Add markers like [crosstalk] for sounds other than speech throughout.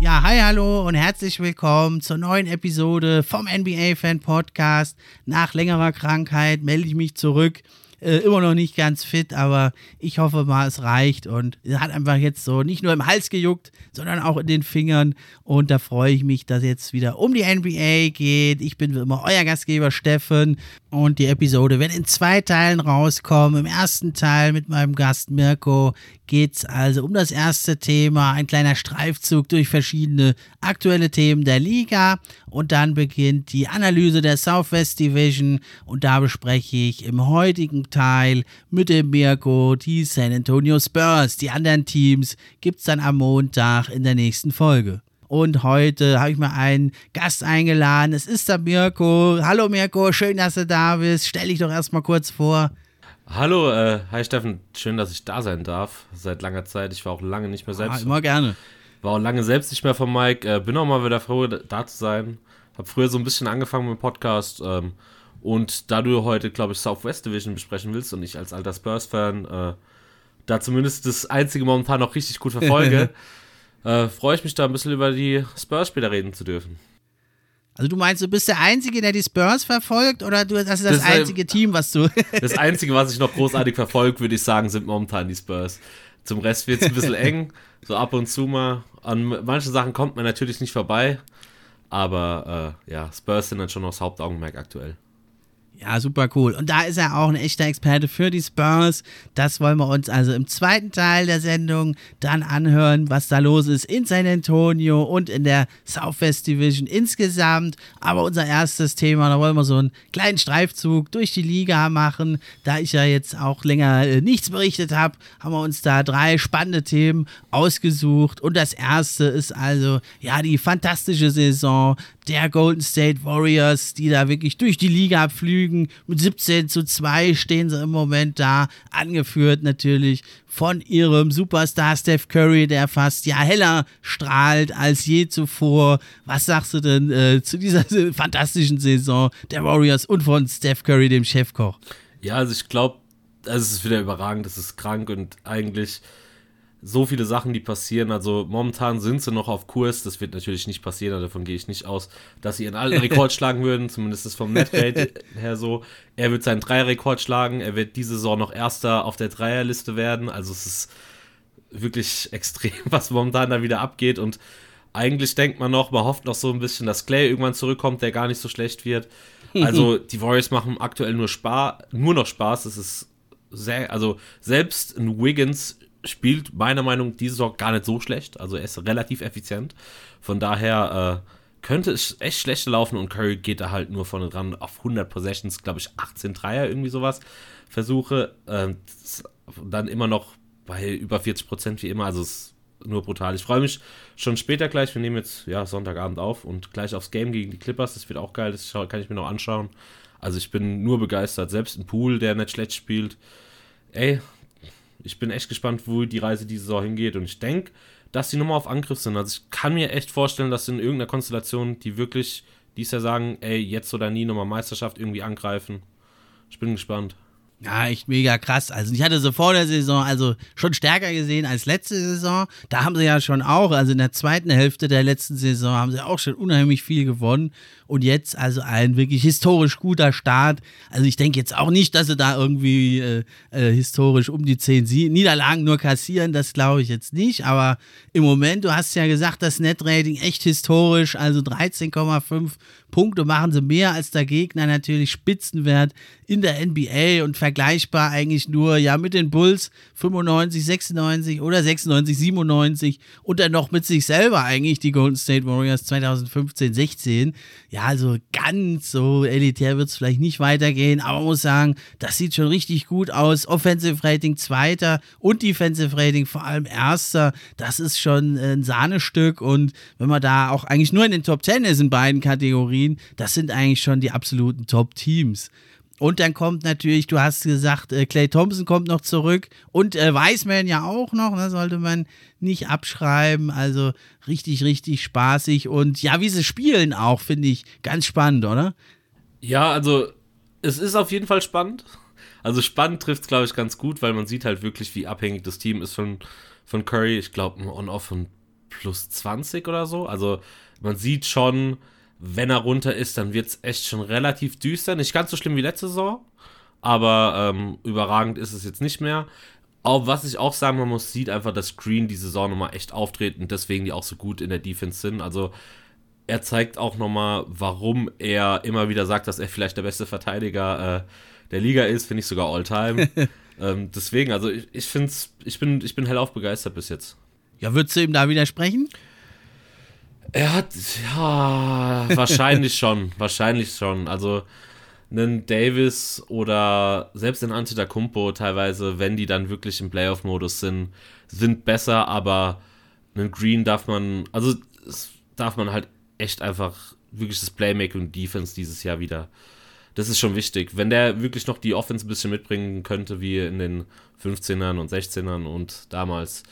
Ja, hi, hallo und herzlich willkommen zur neuen Episode vom NBA Fan Podcast. Nach längerer Krankheit melde ich mich zurück. Äh, immer noch nicht ganz fit, aber ich hoffe mal, es reicht und es hat einfach jetzt so nicht nur im Hals gejuckt, sondern auch in den Fingern und da freue ich mich, dass jetzt wieder um die NBA geht. Ich bin wie immer euer Gastgeber Steffen und die Episode wird in zwei Teilen rauskommen. Im ersten Teil mit meinem Gast Mirko geht es also um das erste Thema, ein kleiner Streifzug durch verschiedene aktuelle Themen der Liga und dann beginnt die Analyse der Southwest Division und da bespreche ich im heutigen Teil mit dem Mirko die San Antonio Spurs. Die anderen Teams gibt es dann am Montag in der nächsten Folge. Und heute habe ich mir einen Gast eingeladen. Es ist der Mirko. Hallo Mirko, schön, dass du da bist. Stell dich doch erstmal kurz vor. Hallo, äh, hi Steffen, schön, dass ich da sein darf. Seit langer Zeit. Ich war auch lange nicht mehr selbst. Ah, immer gerne. War auch lange selbst nicht mehr von Mike. Äh, bin auch mal wieder froh, da zu sein. Hab früher so ein bisschen angefangen mit dem Podcast. Ähm, und da du heute, glaube ich, Southwest Division besprechen willst und ich als alter Spurs-Fan äh, da zumindest das einzige momentan noch richtig gut verfolge, [laughs] äh, freue ich mich da ein bisschen über die Spurs-Spieler reden zu dürfen. Also du meinst, du bist der Einzige, der die Spurs verfolgt oder du, das ist das, Das, einzige Team, was du... [laughs] Das Einzige, was ich noch großartig verfolge, würde ich sagen, sind momentan die Spurs. Zum Rest wird es ein bisschen eng, so ab und zu mal. An manchen Sachen kommt man natürlich nicht vorbei, aber äh, ja, Spurs sind dann schon noch das Hauptaugenmerk aktuell. Ja, super cool. Und da ist er auch ein echter Experte für die Spurs. Das wollen wir uns also im zweiten Teil der Sendung dann anhören, was da los ist in San Antonio und in der Southwest Division insgesamt. Aber unser erstes Thema, da wollen wir so einen kleinen Streifzug durch die Liga machen. Da ich ja jetzt auch länger äh, nichts berichtet habe, haben wir uns da drei spannende Themen ausgesucht. Und das erste ist also, ja, die fantastische Saison der Golden State Warriors, die da wirklich durch die Liga pflügen. Mit 17 zu 2 stehen sie im Moment da, angeführt natürlich von ihrem Superstar Steph Curry, der fast ja heller strahlt als je zuvor. Was sagst du denn äh, zu dieser [laughs] fantastischen Saison der Warriors und von Steph Curry, dem Chefkoch? Ja, also ich glaube, es ist wieder überragend, es ist krank und eigentlich so viele Sachen, die passieren. Also momentan sind sie noch auf Kurs. Das wird natürlich nicht passieren, davon gehe ich nicht aus, dass sie ihren alten Rekord [laughs] schlagen würden. Zumindest ist vom Netrate her so. Er wird seinen Dreierrekord schlagen. Er wird diese Saison noch Erster auf der Dreierliste werden. Also es ist wirklich extrem, [laughs] was momentan da wieder abgeht. Und eigentlich denkt man noch, man hofft noch so ein bisschen, dass Clay irgendwann zurückkommt, der gar nicht so schlecht wird. Also [laughs] die Warriors machen aktuell nur Spaß, nur noch Spaß. Es ist sehr, also selbst ein Wiggins spielt meiner Meinung nach diese Saison gar nicht so schlecht. Also er ist relativ effizient. Von daher äh, könnte es echt schlechter laufen und Curry geht da halt nur vorne dran auf 100 Possessions, glaube ich 18 Dreier, irgendwie sowas. Versuche äh, dann immer noch bei über 40 Prozent wie immer. Also es ist nur brutal. Ich freue mich schon später gleich. Wir nehmen jetzt ja Sonntagabend auf und gleich aufs Game gegen die Clippers. Das wird auch geil. Das kann ich mir noch anschauen. Also ich bin nur begeistert. Selbst ein Pool, der nicht schlecht spielt. Ey, ich bin echt gespannt, wo die Reise diese Saison hingeht. Und ich denke, dass die nochmal auf Angriff sind. Also ich kann mir echt vorstellen, dass in irgendeiner Konstellation die wirklich dies Jahr sagen, ey, jetzt oder nie nochmal Meisterschaft irgendwie angreifen. Ich bin gespannt. Ja, echt mega krass. Also ich hatte so vor der Saison also schon stärker gesehen als letzte Saison. Da haben sie ja schon auch, also in der zweiten Hälfte der letzten Saison haben sie auch schon unheimlich viel gewonnen. Und jetzt also ein wirklich historisch guter Start. Also ich denke jetzt auch nicht, dass sie da irgendwie äh, äh, historisch um die zehn Niederlagen nur kassieren. Das glaube ich jetzt nicht. Aber im Moment, du hast ja gesagt, das Netrating echt historisch. Also 13,5 Punkte machen sie mehr als der Gegner. Natürlich Spitzenwert in der NBA und vergleichbar eigentlich nur ja mit den Bulls 95, 96 oder 96, 97 und dann noch mit sich selber eigentlich die Golden State Warriors 2015, 16. Ja, also ganz so elitär wird es vielleicht nicht weitergehen, aber man muss sagen, das sieht schon richtig gut aus. Offensive Rating zweiter und Defensive Rating vor allem erster. Das ist schon ein Sahnestück und wenn man da auch eigentlich nur in den Top 10 ist in beiden Kategorien, das sind eigentlich schon die absoluten Top-Teams. Und dann kommt natürlich, du hast gesagt, äh, Clay Thompson kommt noch zurück und äh, Wiseman ja auch noch, ne, sollte man nicht abschreiben. Also richtig, richtig spaßig und ja, wie sie spielen auch, finde ich ganz spannend, oder? Ja, also es ist auf jeden Fall spannend. Also spannend trifft es, glaube ich, ganz gut, weil man sieht halt wirklich, wie abhängig das Team ist von, von Curry. Ich glaube, ein On-Off von plus 20 oder so. Also man sieht schon, wenn er runter ist, dann wird es echt schon relativ düster. Nicht ganz so schlimm wie letzte Saison, aber ähm, überragend ist es jetzt nicht mehr. Auch, was ich auch sagen muss, sieht einfach, dass Green die Saison nochmal echt auftreten und deswegen die auch so gut in der Defense sind. Also er zeigt auch nochmal, warum er immer wieder sagt, dass er vielleicht der beste Verteidiger äh, der Liga ist, finde ich sogar all-time. [laughs] ähm, deswegen, also ich, ich finde ich bin, ich bin hellauf begeistert bis jetzt. Ja, würdest du ihm da widersprechen? Er hat, ja, wahrscheinlich [laughs] schon, wahrscheinlich schon. Also, einen Davis oder selbst ein Antetokounmpo teilweise, wenn die dann wirklich im Playoff-Modus sind, sind besser, aber einen Green darf man, also darf man halt echt einfach wirklich das Playmaking und Defense dieses Jahr wieder. Das ist schon wichtig. Wenn der wirklich noch die Offense ein bisschen mitbringen könnte, wie in den 15ern und 16ern und damals,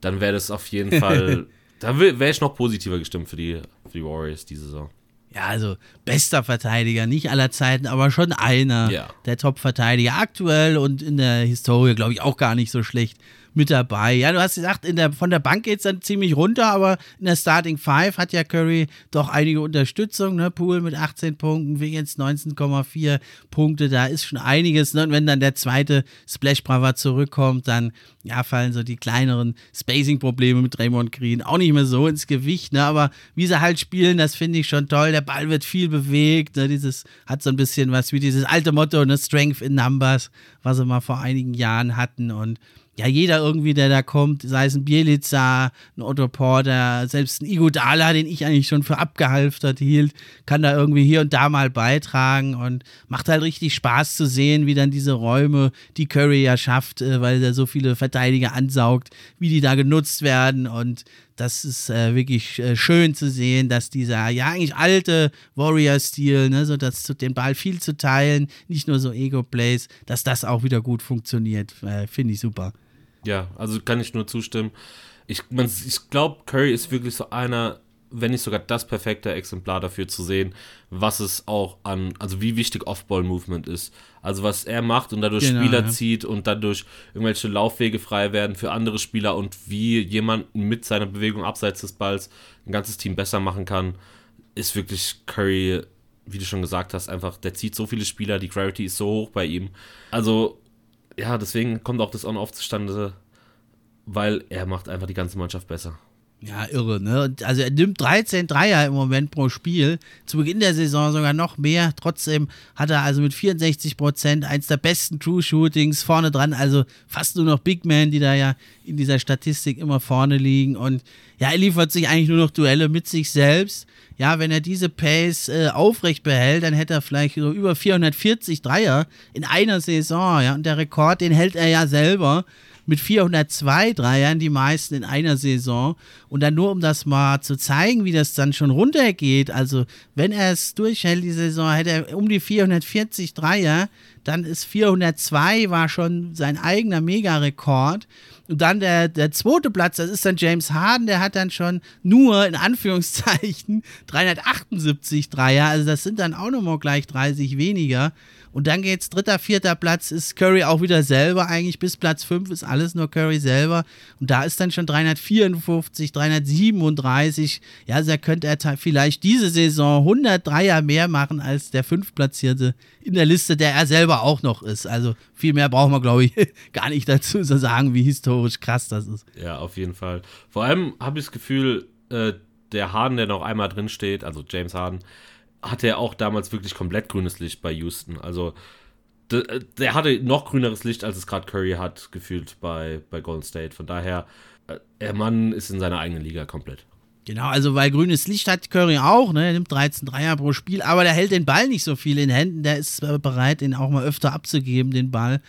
dann wäre das auf jeden [laughs] Fall Da wäre ich noch positiver gestimmt für die, für die Warriors diese Saison. Ja, also bester Verteidiger, nicht aller Zeiten, aber schon einer ja. der Top-Verteidiger aktuell und in der Historie, glaube ich, auch gar nicht so schlecht mit dabei. Ja, du hast gesagt, der, von der Bank geht es dann ziemlich runter, aber in der Starting Five hat ja Curry doch einige Unterstützung. Ne? Pool mit 18 Punkten, Wiggins 19,4 Punkte, da ist schon einiges. Ne? Und wenn dann der zweite Splash Brava zurückkommt, dann ja, fallen so die kleineren Spacing-Probleme mit Raymond Green auch nicht mehr so ins Gewicht. Ne? Aber wie sie halt spielen, das finde ich schon toll. Der Ball wird viel bewegt. Ne? Dieses hat so ein bisschen was wie dieses alte Motto, ne? Strength in Numbers, was sie mal vor einigen Jahren hatten. Und ja, jeder irgendwie, der da kommt, sei es ein Bielica, ein Otto Porter, selbst ein Igodala, den ich eigentlich schon für abgehalftert hielt, kann da irgendwie hier und da mal beitragen und macht halt richtig Spaß zu sehen, wie dann diese Räume, die Curry ja schafft, äh, weil er so viele Verteidiger ansaugt, wie die da genutzt werden und das ist äh, wirklich äh, schön zu sehen, dass dieser ja eigentlich alte Warrior-Stil, ne, so dass den Ball viel zu teilen, nicht nur so Ego-Plays, dass das auch wieder gut funktioniert. Äh, Finde ich super. Ja, also kann ich nur zustimmen. Ich, ich glaube, Curry ist wirklich so einer, wenn nicht sogar das perfekte Exemplar dafür zu sehen, was es auch an, also wie wichtig Off-Ball-Movement ist. Also was er macht und dadurch genau, Spieler ja. zieht und dadurch irgendwelche Laufwege frei werden für andere Spieler und wie jemand mit seiner Bewegung abseits des Balls ein ganzes Team besser machen kann, ist wirklich Curry, wie du schon gesagt hast, einfach, der zieht so viele Spieler, die Gravity ist so hoch bei ihm. Also ja, deswegen kommt auch das On-Off zustande, weil er macht einfach die ganze Mannschaft besser. Ja, irre, ne? Also er nimmt 13 Dreier im Moment pro Spiel. Zu Beginn der Saison sogar noch mehr. Trotzdem hat er also mit 64 Prozent eins der besten True-Shootings vorne dran. Also fast nur noch Big Men, die da ja in dieser Statistik immer vorne liegen. Und ja, er liefert sich eigentlich nur noch Duelle mit sich selbst. Ja, wenn er diese Pace äh, aufrecht behält, dann hätte er vielleicht so über 440 Dreier in einer Saison. Ja, und der Rekord, den hält er ja selber mit 402 Dreiern, die meisten in einer Saison. Und dann nur, um das mal zu zeigen, wie das dann schon runtergeht. Also, wenn er es durchhält, die Saison, hätte er um die 440 Dreier. Dann ist 402 war schon sein eigener Megarekord. Und dann der, der zweite Platz, das ist dann James Harden, der hat dann schon nur in Anführungszeichen 378 Dreier. Also das sind dann auch nochmal gleich 30 weniger. Und dann geht's dritter, vierter Platz ist Curry auch wieder selber eigentlich. Bis Platz 5 ist alles nur Curry selber. Und da ist dann schon 354, 337. Ja, also da könnte er vielleicht diese Saison 100 Dreier mehr machen als der fünftplatzierte in der Liste, der er selber auch noch ist. Also viel mehr brauchen wir, glaube ich, [laughs] gar nicht dazu zu sagen, wie historisch krass das ist. Ja, auf jeden Fall. Vor allem habe ich das Gefühl, äh, der Harden, der noch einmal drin steht, also James Harden, hatte er auch damals wirklich komplett grünes Licht bei Houston. Also der, der, hatte noch grüneres Licht, als es gerade Curry hat, gefühlt bei, bei Golden State. Von daher, äh, der Mann ist in seiner eigenen Liga komplett. Genau, also weil grünes Licht hat Curry auch, ne? Er nimmt 13 Dreier pro Spiel, aber der hält den Ball nicht so viel in Händen. Der ist bereit, ihn auch mal öfter abzugeben, den Ball.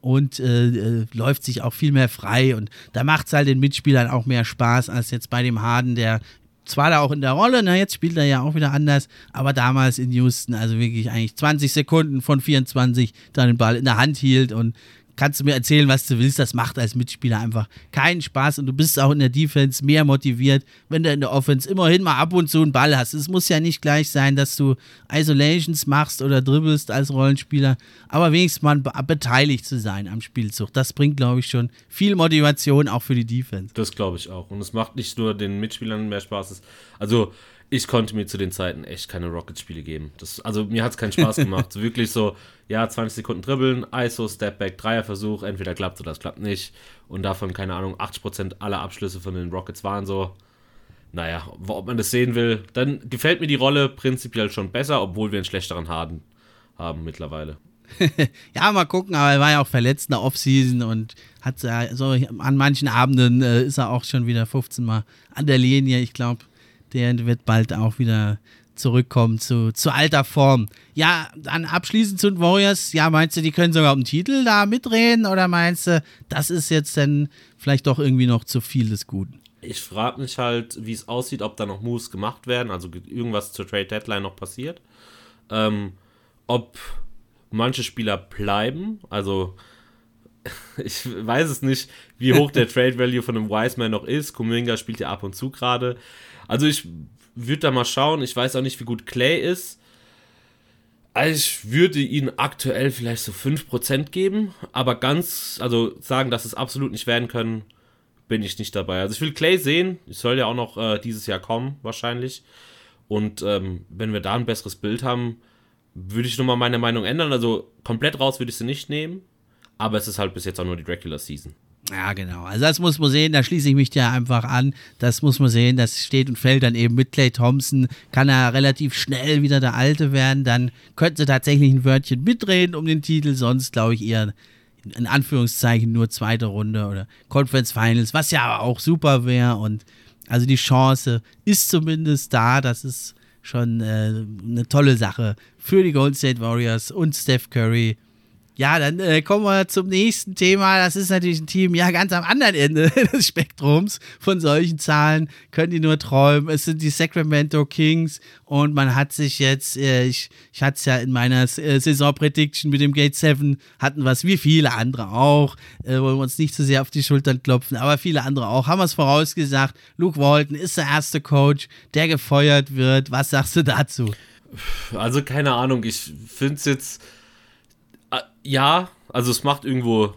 Und äh, äh, läuft sich auch viel mehr frei. Und da macht es halt den Mitspielern auch mehr Spaß als jetzt bei dem Harden, der zwar da auch in der Rolle, ne, jetzt spielt er ja auch wieder anders, aber damals in Houston, also wirklich eigentlich 20 Sekunden von 24 dann den Ball in der Hand hielt und kannst du mir erzählen, was du willst. Das macht als Mitspieler einfach keinen Spaß und du bist auch in der Defense mehr motiviert, wenn du in der Offense immerhin mal ab und zu einen Ball hast. Es muss ja nicht gleich sein, dass du Isolations machst oder dribbelst als Rollenspieler, aber wenigstens mal beteiligt zu sein am Spielzug. Das bringt, glaube ich, schon viel Motivation auch für die Defense. Das glaube ich auch. Und es macht nicht nur den Mitspielern mehr Spaß. Also ich konnte mir zu den Zeiten echt keine Rocket-Spiele geben. Das, also mir hat es keinen Spaß [laughs] gemacht. wirklich so, ja, 20 Sekunden dribbeln, ISO, Stepback, Dreierversuch, entweder klappt oder es klappt nicht. Und davon, keine Ahnung, 80% aller Abschlüsse von den Rockets waren so. Naja, ob man das sehen will, dann gefällt mir die Rolle prinzipiell schon besser, obwohl wir einen schlechteren Harden haben mittlerweile. [laughs] ja, mal gucken, aber er war ja auch verletzt in der Offseason und hat äh, so an manchen Abenden äh, ist er auch schon wieder 15 Mal an der Linie. Ich glaube, der wird bald auch wieder zurückkommen zu, zu alter Form. Ja, dann abschließend zu den Warriors. Ja, meinst du, die können sogar um den Titel da mitreden oder meinst du, das ist jetzt dann vielleicht doch irgendwie noch zu viel des Guten? Ich frage mich halt, wie es aussieht, ob da noch Moves gemacht werden, also irgendwas zur Trade Deadline noch passiert. Ähm, ob manche Spieler bleiben, also [laughs] ich weiß es nicht, wie hoch der [laughs] Trade Value von einem Wiseman noch ist. Kuminga spielt ja ab und zu gerade. Also ich würde da mal schauen. Ich weiß auch nicht, wie gut Clay ist. Also ich würde ihn aktuell vielleicht so 5% geben, aber ganz, also sagen, dass es absolut nicht werden können, bin ich nicht dabei. Also ich will Clay sehen, ich soll ja auch noch äh, dieses Jahr kommen, wahrscheinlich. Und ähm, wenn wir da ein besseres Bild haben, würde ich nochmal meine Meinung ändern. Also komplett raus würde ich sie nicht nehmen, aber es ist halt bis jetzt auch nur die Regular Season. Ja, genau. Also das muss man sehen, da schließe ich mich ja einfach an. Das muss man sehen, das steht und fällt dann eben mit Clay Thompson. Kann er relativ schnell wieder der Alte werden, dann könnte sie tatsächlich ein Wörtchen mitreden um den Titel, sonst glaube ich eher in Anführungszeichen nur zweite Runde oder Conference Finals, was ja auch super wäre. Und also die Chance ist zumindest da, das ist schon äh, eine tolle Sache für die Golden State Warriors und Steph Curry ja, dann äh, kommen wir zum nächsten Thema. Das ist natürlich ein Team, ja, ganz am anderen Ende [laughs] des Spektrums von solchen Zahlen. Können die nur träumen. Es sind die Sacramento Kings und man hat sich jetzt, äh, ich, ich hatte es ja in meiner äh, Saison-Prediction mit dem Gate 7, hatten es wie viele andere auch. Äh, wollen wir uns nicht zu so sehr auf die Schultern klopfen, aber viele andere auch. Haben wir es vorausgesagt. Luke Walton ist der erste Coach, der gefeuert wird. Was sagst du dazu? Also, keine Ahnung. Ich finde es jetzt ja, also es macht irgendwo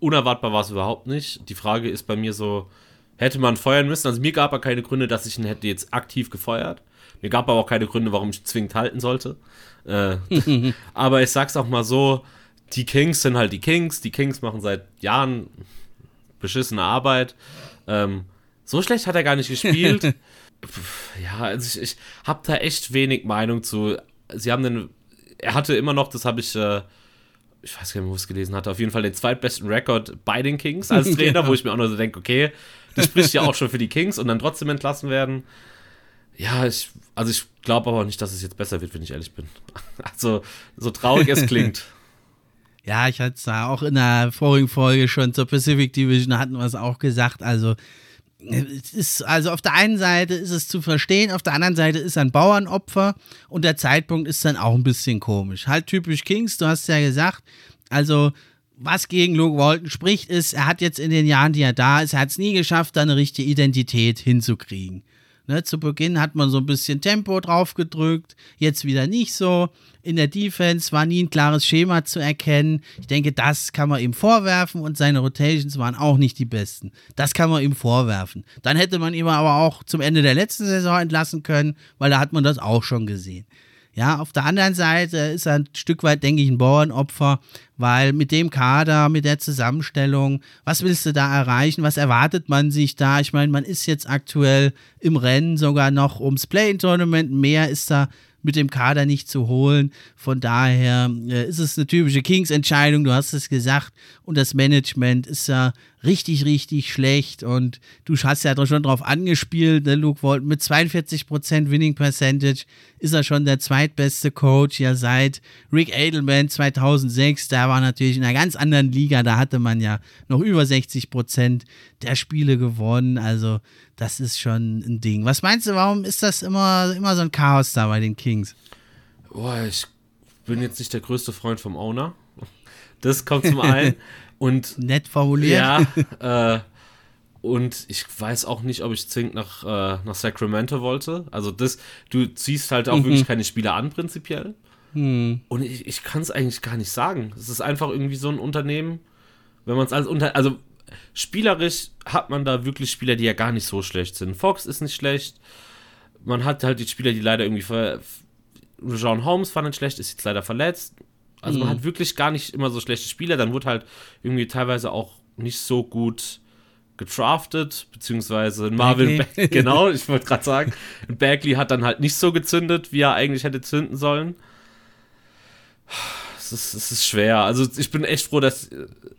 unerwartbar war es überhaupt nicht. Die Frage ist bei mir so, hätte man feuern müssen? Also mir gab er keine Gründe, dass ich ihn hätte jetzt aktiv gefeuert. Mir gab aber auch keine Gründe, warum ich zwingend halten sollte. Äh, [laughs] aber ich sag's auch mal so, die Kings sind halt die Kings. Die Kings machen seit Jahren beschissene Arbeit. Ähm, so schlecht hat er gar nicht gespielt. [laughs] ja, also ich, ich habe da echt wenig Meinung zu. Sie haben den, er hatte immer noch, das habe ich äh, ich weiß gar nicht mehr, wo ich es gelesen hatte, auf jeden Fall den zweitbesten Rekord bei den Kings als [laughs] Trainer, ja. wo ich mir auch nur so denke, okay, das spricht ja auch schon für die Kings und dann trotzdem entlassen werden. Ja, ich, also ich glaube aber nicht, dass es jetzt besser wird, wenn ich ehrlich bin. [laughs] Also, so traurig es klingt. [laughs] Ja, ich hatte es da auch in der vorigen Folge schon zur Pacific Division hatten wir es auch gesagt. Also, ist, also auf der einen Seite ist es zu verstehen, auf der anderen Seite ist er ein Bauernopfer und der Zeitpunkt ist dann auch ein bisschen komisch. Halt typisch Kings, du hast ja gesagt, also was gegen Luke Walton spricht, ist, er hat jetzt in den Jahren, die er da ist, er hat es nie geschafft, da eine richtige Identität hinzukriegen. Ne, zu Beginn hat man so ein bisschen Tempo drauf gedrückt, jetzt wieder nicht so. In der Defense war nie ein klares Schema zu erkennen. Ich denke, das kann man ihm vorwerfen und seine Rotations waren auch nicht die besten. Das kann man ihm vorwerfen. Dann hätte man ihn aber auch zum Ende der letzten Saison entlassen können, weil da hat man das auch schon gesehen. Ja, auf der anderen Seite ist er ein Stück weit, denke ich, ein Bauernopfer, weil mit dem Kader, mit der Zusammenstellung, was willst du da erreichen? Was erwartet man sich da? Ich meine, man ist jetzt aktuell im Rennen sogar noch ums Play-In-Tournament. Mehr ist da mit dem Kader nicht zu holen. Von daher äh, ist es eine typische Kings-Entscheidung, du hast es gesagt. Und das Management ist ja richtig, richtig schlecht. Und du hast ja schon drauf angespielt, ne, Luke Walton. Mit 42% Winning Percentage ist er schon der zweitbeste Coach ja seit Rick Edelman 2006. Da war natürlich in einer ganz anderen Liga. Da hatte man ja noch über 60% der Spiele gewonnen. Also, das ist schon ein Ding. Was meinst du, warum ist das immer, immer so ein Chaos da bei den Kings? Boah, ich bin jetzt nicht der größte Freund vom Owner. Das kommt zum einen. [laughs] Und nett formuliert. Ja. Äh, und ich weiß auch nicht, ob ich zwingend nach, äh, nach Sacramento wollte. Also das, du ziehst halt auch mhm. wirklich keine Spieler an, prinzipiell. Mhm. Und ich, ich kann es eigentlich gar nicht sagen. Es ist einfach irgendwie so ein Unternehmen, wenn man es als unter. Also spielerisch hat man da wirklich Spieler, die ja gar nicht so schlecht sind. Fox ist nicht schlecht. Man hat halt die Spieler, die leider irgendwie ver. John Holmes fand nicht schlecht, ist jetzt leider verletzt. Also mhm. man hat wirklich gar nicht immer so schlechte Spieler. Dann wurde halt irgendwie teilweise auch nicht so gut gedraftet, beziehungsweise Marvin, Bagley. [laughs] genau, ich wollte gerade sagen, Bagley hat dann halt nicht so gezündet, wie er eigentlich hätte zünden sollen. Es ist, es ist schwer. Also ich bin echt froh, dass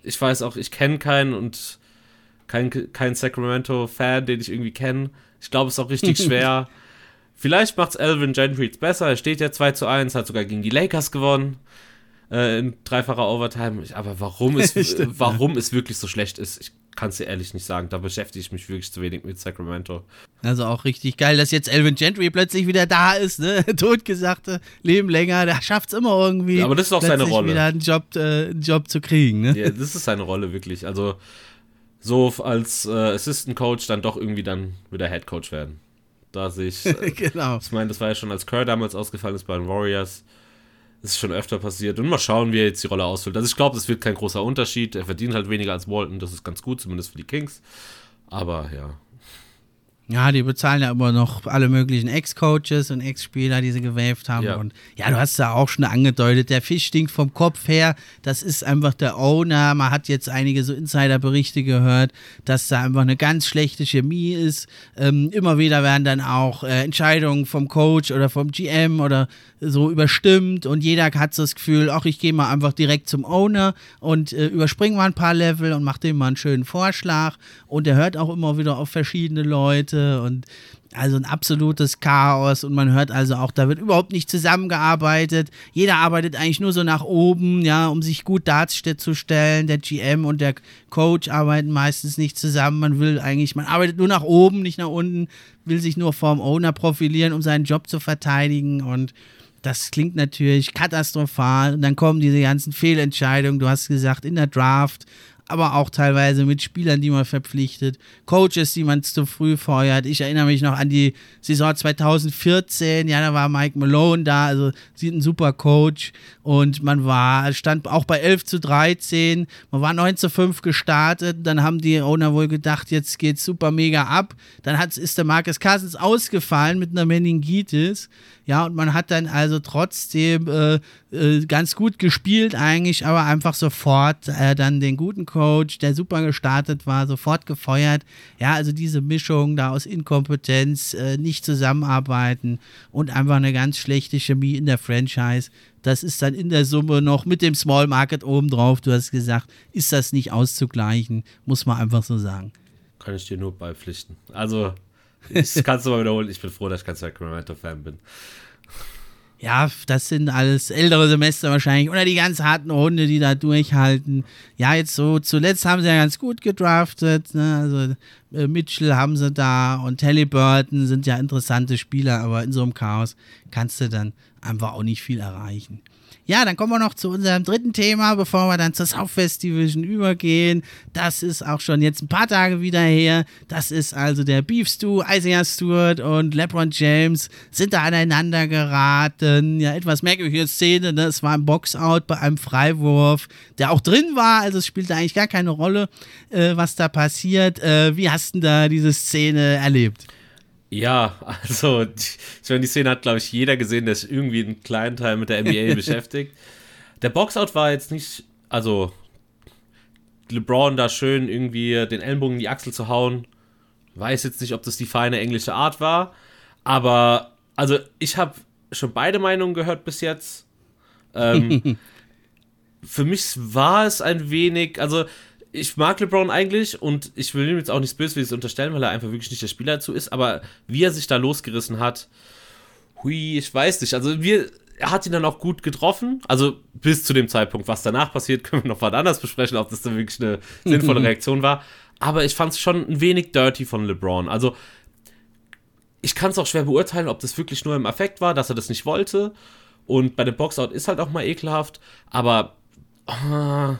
ich weiß auch, ich kenne keinen und kein, kein Sacramento-Fan, den ich irgendwie kenne. Ich glaube, es ist auch richtig [laughs] schwer. Vielleicht macht es Alvin Gentry besser. Er steht ja 2 zu 1, hat sogar gegen die Lakers gewonnen äh, in dreifacher Overtime. Aber warum es, [laughs] Stimmt, warum ja. es wirklich so schlecht ist, ich kann es dir ehrlich nicht sagen. Da beschäftige ich mich wirklich zu wenig mit Sacramento. Also auch richtig geil, dass jetzt Elvin Gentry plötzlich wieder da ist, ne? [laughs] Totgesagte, leben länger, der schafft es immer irgendwie. Ja, aber das ist auch seine Rolle. wieder einen Job, äh, einen Job zu kriegen, ne? Ja, das ist seine Rolle wirklich. Also so als äh, Assistant Coach dann doch irgendwie dann wieder Head Coach werden. Da sehe ich. Äh, [laughs] genau. Ich meine, das war ja schon, als Kerr damals ausgefallen ist bei den Warriors das ist schon öfter passiert. Und mal schauen, wie er jetzt die Rolle ausfüllt. Also ich glaube, es wird kein großer Unterschied. Er verdient halt weniger als Walton. Das ist ganz gut, zumindest für die Kings. Aber ja, ja, die bezahlen ja immer noch alle möglichen Ex-Coaches und Ex-Spieler, die sie gewaved haben. Ja. Und ja, du hast ja auch schon angedeutet, der Fisch stinkt vom Kopf her. Das ist einfach der Owner. Man hat jetzt einige so Insider-Berichte gehört, dass da einfach eine ganz schlechte Chemie ist. Ähm, immer wieder werden dann auch äh, Entscheidungen vom Coach oder vom GM oder so überstimmt und jeder hat so das Gefühl, ach, ich gehe mal einfach direkt zum Owner und äh, überspringe mal ein paar Level und mache dem mal einen schönen Vorschlag. Und er hört auch immer wieder auf verschiedene Leute Leute und also ein absolutes Chaos und man hört also auch, da wird überhaupt nicht zusammengearbeitet. Jeder arbeitet eigentlich nur so nach oben, ja, um sich gut darzustellen. Der GM und der Coach arbeiten meistens nicht zusammen. Man will eigentlich, man arbeitet nur nach oben, nicht nach unten, will sich nur vorm Owner profilieren, um seinen Job zu verteidigen und das klingt natürlich katastrophal. Und dann kommen diese ganzen Fehlentscheidungen. Du hast gesagt, in der Draft aber auch teilweise mit Spielern, die man verpflichtet, Coaches, die man zu früh feuert. Ich erinnere mich noch an die Saison 2014, ja, da war Mike Malone da, also sieht ein super Coach. Und man war, stand auch bei 11 zu 13, man war 9 zu 5 gestartet, dann haben die Owner wohl gedacht, jetzt geht's super mega ab, dann hat, ist der Marcus Cousins ausgefallen mit einer Meningitis, ja, und man hat dann also trotzdem äh, äh, ganz gut gespielt eigentlich, aber einfach sofort äh, dann den guten Coach, der super gestartet war, sofort gefeuert. Ja, also diese Mischung da aus Inkompetenz, äh, nicht zusammenarbeiten und einfach eine ganz schlechte Chemie in der Franchise. Das ist dann in der Summe noch mit dem Small Market obendrauf, du hast gesagt, ist das nicht auszugleichen, muss man einfach so sagen. Kann ich dir nur beipflichten. Also ich kann es [laughs] mal wiederholen. Ich bin froh, dass ich kein Sacramento-Fan bin. Ja, das sind alles ältere Semester wahrscheinlich. Oder die ganz harten Hunde, die da durchhalten. Ja, jetzt so, zuletzt haben sie ja ganz gut gedraftet. Ne? Also äh, Mitchell haben sie da und Halliburton sind ja interessante Spieler, aber in so einem Chaos kannst du dann einfach auch nicht viel erreichen. Ja, dann kommen wir noch zu unserem dritten Thema, bevor wir dann zur Southwest Division übergehen. Das ist auch schon jetzt ein paar Tage wieder her. Das ist also der Beef Stew. Isaiah Stewart und LeBron James sind da aneinander geraten. Ja, etwas merkwürdige Szene. Ne? Es war ein Boxout bei einem Freiwurf, der auch drin war. Also es spielte eigentlich gar keine Rolle, äh, was da passiert. Äh, wie hast du da diese Szene erlebt? Ja, also ich meine, die Szene hat, glaube ich, jeder gesehen, der sich irgendwie einen kleinen Teil mit der NBA [laughs] beschäftigt. Der Boxout war jetzt nicht, also LeBron da schön irgendwie den Ellenbogen in die Achsel zu hauen. Weiß jetzt nicht, ob das die feine englische Art war, aber also ich habe schon beide Meinungen gehört bis jetzt. Ähm, [laughs] für mich war es ein wenig, also ich mag LeBron eigentlich und ich will ihm jetzt auch nichts Böses unterstellen, weil er einfach wirklich nicht der Spieler dazu ist, aber wie er sich da losgerissen hat, hui, ich weiß nicht. Also wir, er hat ihn dann auch gut getroffen. Also bis zu dem Zeitpunkt, was danach passiert, [laughs] können wir noch was anderes besprechen, ob das dann wirklich eine [laughs] sinnvolle Reaktion war. Aber ich fand es schon ein wenig dirty von LeBron. Also ich kann es auch schwer beurteilen, ob das wirklich nur im Affekt war, dass er das nicht wollte. Und bei dem Boxout ist halt auch mal ekelhaft. Aber oh,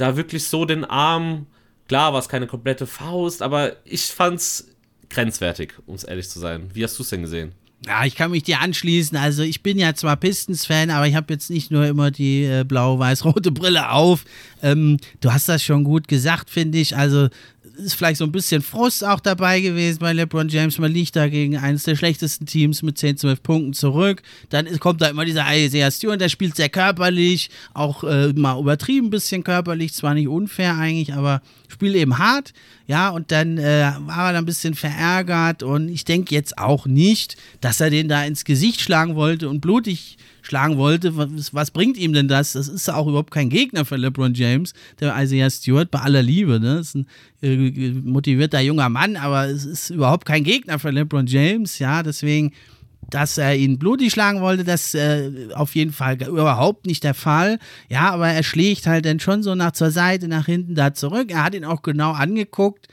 da wirklich so den Arm, klar war es keine komplette Faust, aber ich fand's grenzwertig, um es ehrlich zu sein. Wie hast du es denn gesehen? Ja, ich kann mich dir anschließen. Also ich bin ja zwar Pistons-Fan, aber ich habe jetzt nicht nur immer die äh, blau-weiß-rote Brille auf. Ähm, du hast das schon gut gesagt, finde ich. Also ist vielleicht so ein bisschen Frust auch dabei gewesen bei LeBron James. Man liegt da gegen eines der schlechtesten Teams mit 10, 12 Punkten zurück. Dann kommt da immer dieser Isaiah Stewart, der spielt sehr körperlich, auch äh, mal übertrieben ein bisschen körperlich, zwar nicht unfair eigentlich, aber spielt eben hart. Ja, und dann äh, war er ein bisschen verärgert und ich denke jetzt auch nicht, dass er den da ins Gesicht schlagen wollte und blutig schlagen wollte. Was, was, bringt ihm denn das? Das ist auch überhaupt kein Gegner für LeBron James, der Isaiah Stewart, bei aller Liebe. Ne? Ist ein äh, motivierter junger Mann, aber es ist überhaupt kein Gegner für LeBron James. Ja, deswegen dass er ihn blutig schlagen wollte, das äh, auf jeden Fall überhaupt nicht der Fall. Ja, aber er schlägt halt dann schon so nach zur Seite, nach hinten, da zurück. Er hat ihn auch genau angeguckt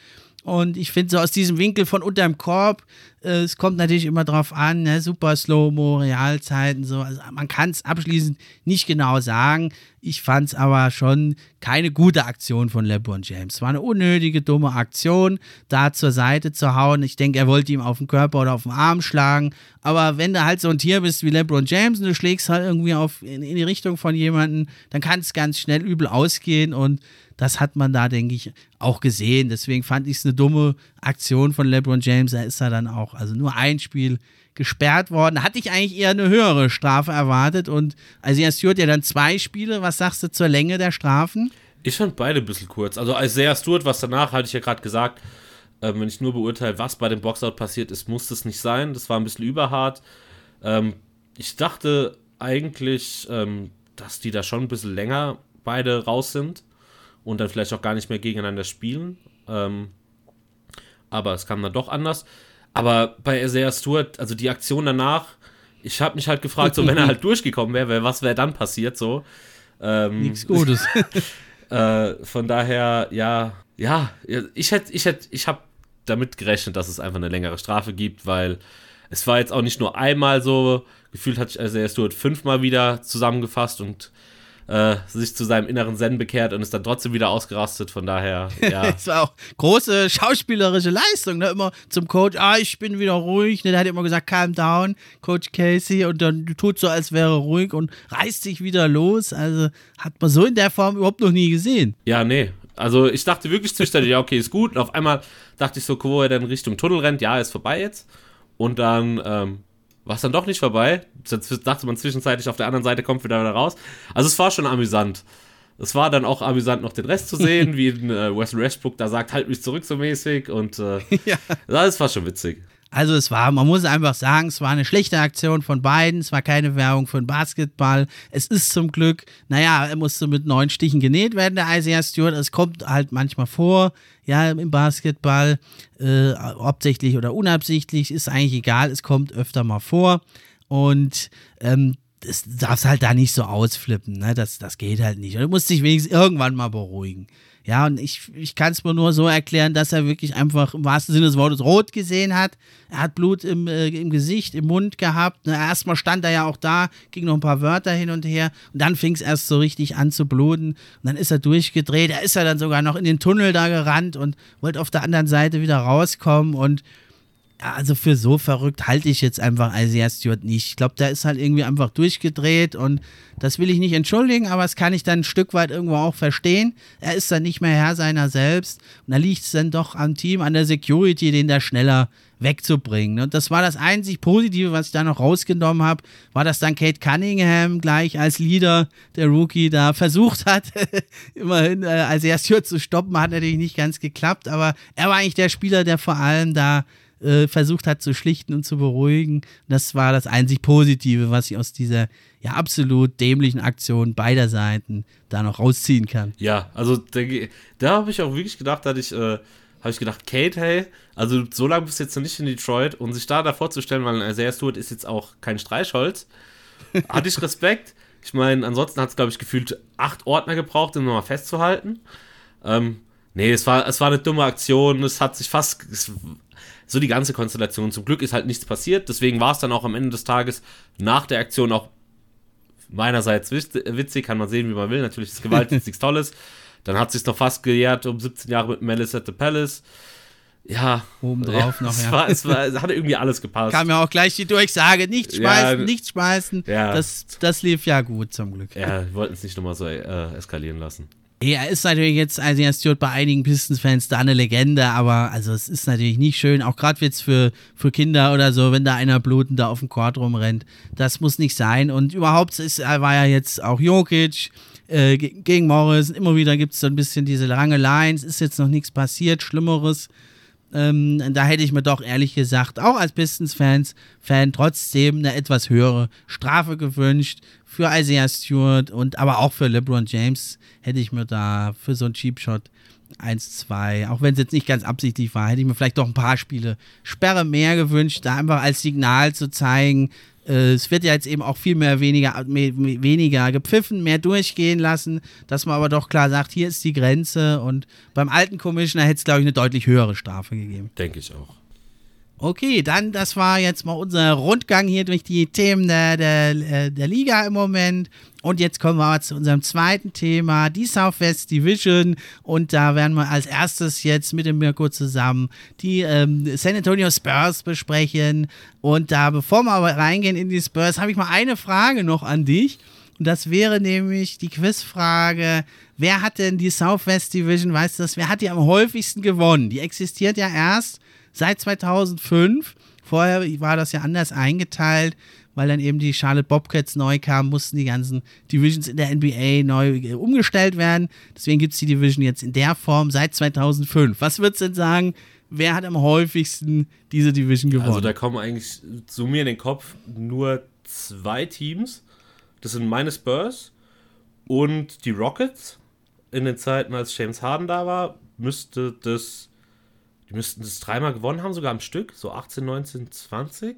und ich finde so aus diesem Winkel von unterm Korb, äh, es kommt natürlich immer drauf an, ne? super Slow-Mo, Realzeiten, so. Also man kann es abschließend nicht genau sagen. Ich fand es aber schon keine gute Aktion von LeBron James. Es war eine unnötige, dumme Aktion, da zur Seite zu hauen. Ich denke, er wollte ihm auf den Körper oder auf den Arm schlagen. Aber wenn du halt so ein Tier bist wie LeBron James und du schlägst halt irgendwie auf, in, in die Richtung von jemandem, dann kann es ganz schnell übel ausgehen und das hat man da, denke ich, auch gesehen. Deswegen fand ich es eine dumme Aktion von LeBron James. Er ist da dann auch, also nur ein Spiel gesperrt worden. Hatte ich eigentlich eher eine höhere Strafe erwartet. Und Isaiah Stewart ja dann zwei Spiele. Was sagst du zur Länge der Strafen? Ich fand beide ein bisschen kurz. Also Isaiah Stewart, was danach, hatte ich ja gerade gesagt, ähm, wenn ich nur beurteile, was bei dem Boxout passiert ist, muss das nicht sein. Das war ein bisschen überhart. Ähm, ich dachte eigentlich, ähm, dass die da schon ein bisschen länger beide raus sind und dann vielleicht auch gar nicht mehr gegeneinander spielen. Ähm, aber es kam dann doch anders. Aber bei Isaiah Stewart, also die Aktion danach, ich habe mich halt gefragt, so wenn er halt [laughs] durchgekommen wäre, was wäre dann passiert so. Ähm, Nichts Gutes. [laughs] äh, von daher, ja, ja, ich hätte, ich hätte, ich habe damit gerechnet, dass es einfach eine längere Strafe gibt, weil es war jetzt auch nicht nur einmal so, gefühlt hat sich Isaiah Stewart fünfmal wieder zusammengefasst und äh, sich zu seinem inneren Zen bekehrt und ist dann trotzdem wieder ausgerastet. Von daher, [laughs] ja. Es war auch große schauspielerische Leistung. Ne? Immer zum Coach, ah, ich bin wieder ruhig. Ne? Der hat immer gesagt, calm down, Coach Casey. Und dann tut so, als wäre er ruhig und reißt sich wieder los. Also hat man so in der Form überhaupt noch nie gesehen. Ja, nee. Also ich dachte wirklich zwischendurch, ja, okay, ist gut. Und auf einmal dachte ich so, wo er dann Richtung Tunnel rennt, ja, ist vorbei jetzt. Und dann ähm, war es dann doch nicht vorbei. Jetzt dachte man zwischenzeitlich, auf der anderen Seite kommt wieder, wieder raus. Also es war schon amüsant. Es war dann auch amüsant, noch den Rest zu sehen, [laughs] wie äh, Wesley Westbrook da sagt, halt mich zurück so mäßig. Und äh, [laughs] ja. das war schon witzig. Also es war, man muss einfach sagen, es war eine schlechte Aktion von beiden. Es war keine Werbung für den Basketball. Es ist zum Glück, naja, er musste mit neun Stichen genäht werden, der Isaiah Stewart. Es kommt halt manchmal vor, ja, im Basketball, äh, hauptsächlich oder unabsichtlich, ist eigentlich egal. Es kommt öfter mal vor. Und ähm, das darfst halt da nicht so ausflippen, ne? Das, das geht halt nicht. Du musst dich wenigstens irgendwann mal beruhigen. Ja, und ich, ich kann es mir nur so erklären, dass er wirklich einfach im wahrsten Sinne des Wortes rot gesehen hat. Er hat Blut im, äh, im Gesicht, im Mund gehabt. Ne, erstmal stand er ja auch da, ging noch ein paar Wörter hin und her. Und dann fing es erst so richtig an zu bluten. Und dann ist er durchgedreht. Er ist ja dann sogar noch in den Tunnel da gerannt und wollte auf der anderen Seite wieder rauskommen. Und also für so verrückt halte ich jetzt einfach Isaiah Stewart nicht. Ich glaube, der ist halt irgendwie einfach durchgedreht und das will ich nicht entschuldigen, aber das kann ich dann ein Stück weit irgendwo auch verstehen. Er ist dann nicht mehr Herr seiner selbst und da liegt es dann doch am Team, an der Security, den da schneller wegzubringen. Und das war das einzig Positive, was ich da noch rausgenommen habe, war, dass dann Kate Cunningham gleich als Leader der Rookie da versucht hat, [laughs] immerhin äh, Isaiah Stewart zu stoppen, hat natürlich nicht ganz geklappt, aber er war eigentlich der Spieler, der vor allem da äh, versucht hat zu schlichten und zu beruhigen. Das war das einzig Positive, was ich aus dieser ja absolut dämlichen Aktion beider Seiten da noch rausziehen kann. Ja, also da, da habe ich auch wirklich gedacht, dass ich, äh, habe ich gedacht, Kate, hey, also so lange bist du jetzt noch nicht in Detroit und sich da davor zu stellen, weil Isaiah Stewart ist jetzt auch kein Streichholz, [laughs] hatte ich Respekt. Ich meine, ansonsten hat es, glaube ich, gefühlt acht Ordner gebraucht, um nochmal festzuhalten. Ähm, nee, es war, es war eine dumme Aktion. Es hat sich fast. Es, so die ganze Konstellation. Zum Glück ist halt nichts passiert. Deswegen war es dann auch am Ende des Tages nach der Aktion auch meinerseits witzig. Kann man sehen, wie man will. Natürlich ist Gewalt [laughs] jetzt nichts Tolles. Dann hat sich noch fast gejährt um 17 Jahre mit Malice at the Palace. Ja. Obendrauf ja, [laughs] noch, es ja. War, es, war, es hatte irgendwie alles gepasst. Kam ja auch gleich die Durchsage, nicht schmeißen, ja, nicht schmeißen. Ja. Das, das lief ja gut zum Glück. Ja, wir wollten es nicht nochmal so äh, eskalieren lassen. Er ist natürlich jetzt, also er Stewart bei einigen Pistons-Fans da eine Legende, aber also es ist natürlich nicht schön, auch gerade jetzt für, für Kinder oder so, wenn da einer blutend da auf dem Court rumrennt. Das muss nicht sein. Und überhaupt ist, war ja jetzt auch Jokic äh, gegen Morris. Immer wieder gibt es so ein bisschen diese lange Lines. Ist jetzt noch nichts passiert, Schlimmeres. Ähm, da hätte ich mir doch ehrlich gesagt, auch als Pistons-Fans, Fan trotzdem eine etwas höhere Strafe gewünscht für Isaiah Stewart und aber auch für LeBron James hätte ich mir da für so einen Cheap Shot 1, 2, auch wenn es jetzt nicht ganz absichtlich war, hätte ich mir vielleicht doch ein paar Spiele Sperre mehr gewünscht, da einfach als Signal zu zeigen, äh, es wird ja jetzt eben auch viel mehr weniger, mehr, weniger gepfiffen, mehr durchgehen lassen, dass man aber doch klar sagt, hier ist die Grenze und beim alten Commissioner hätte es, glaube ich, eine deutlich höhere Strafe gegeben. Denke ich auch. Okay, dann, das war jetzt mal unser Rundgang hier durch die Themen der, der, äh, der Liga im Moment. Und jetzt kommen wir zu unserem zweiten Thema, die Southwest Division. Und da werden wir als erstes jetzt mit dem Mirko zusammen die ähm, San Antonio Spurs besprechen. Und da, bevor wir aber reingehen in die Spurs, habe ich mal eine Frage noch an dich. Und das wäre nämlich die Quizfrage, wer hat denn die Southwest Division, weißt du das, wer hat die am häufigsten gewonnen? Die existiert ja erst seit 2005. Vorher war das ja anders eingeteilt, weil dann eben die Charlotte Bobcats neu kamen, mussten die ganzen Divisions in der NBA neu äh, umgestellt werden. Deswegen gibt es die Division jetzt in der Form seit 2005. Was würdest du denn sagen, wer hat am häufigsten diese Division gewonnen? Also da kommen eigentlich zu mir in den Kopf nur zwei Teams. Das sind meine Spurs und die Rockets. In den Zeiten, als James Harden da war, müsste das die müssten das dreimal gewonnen haben, sogar am Stück. So 18, 19, 20.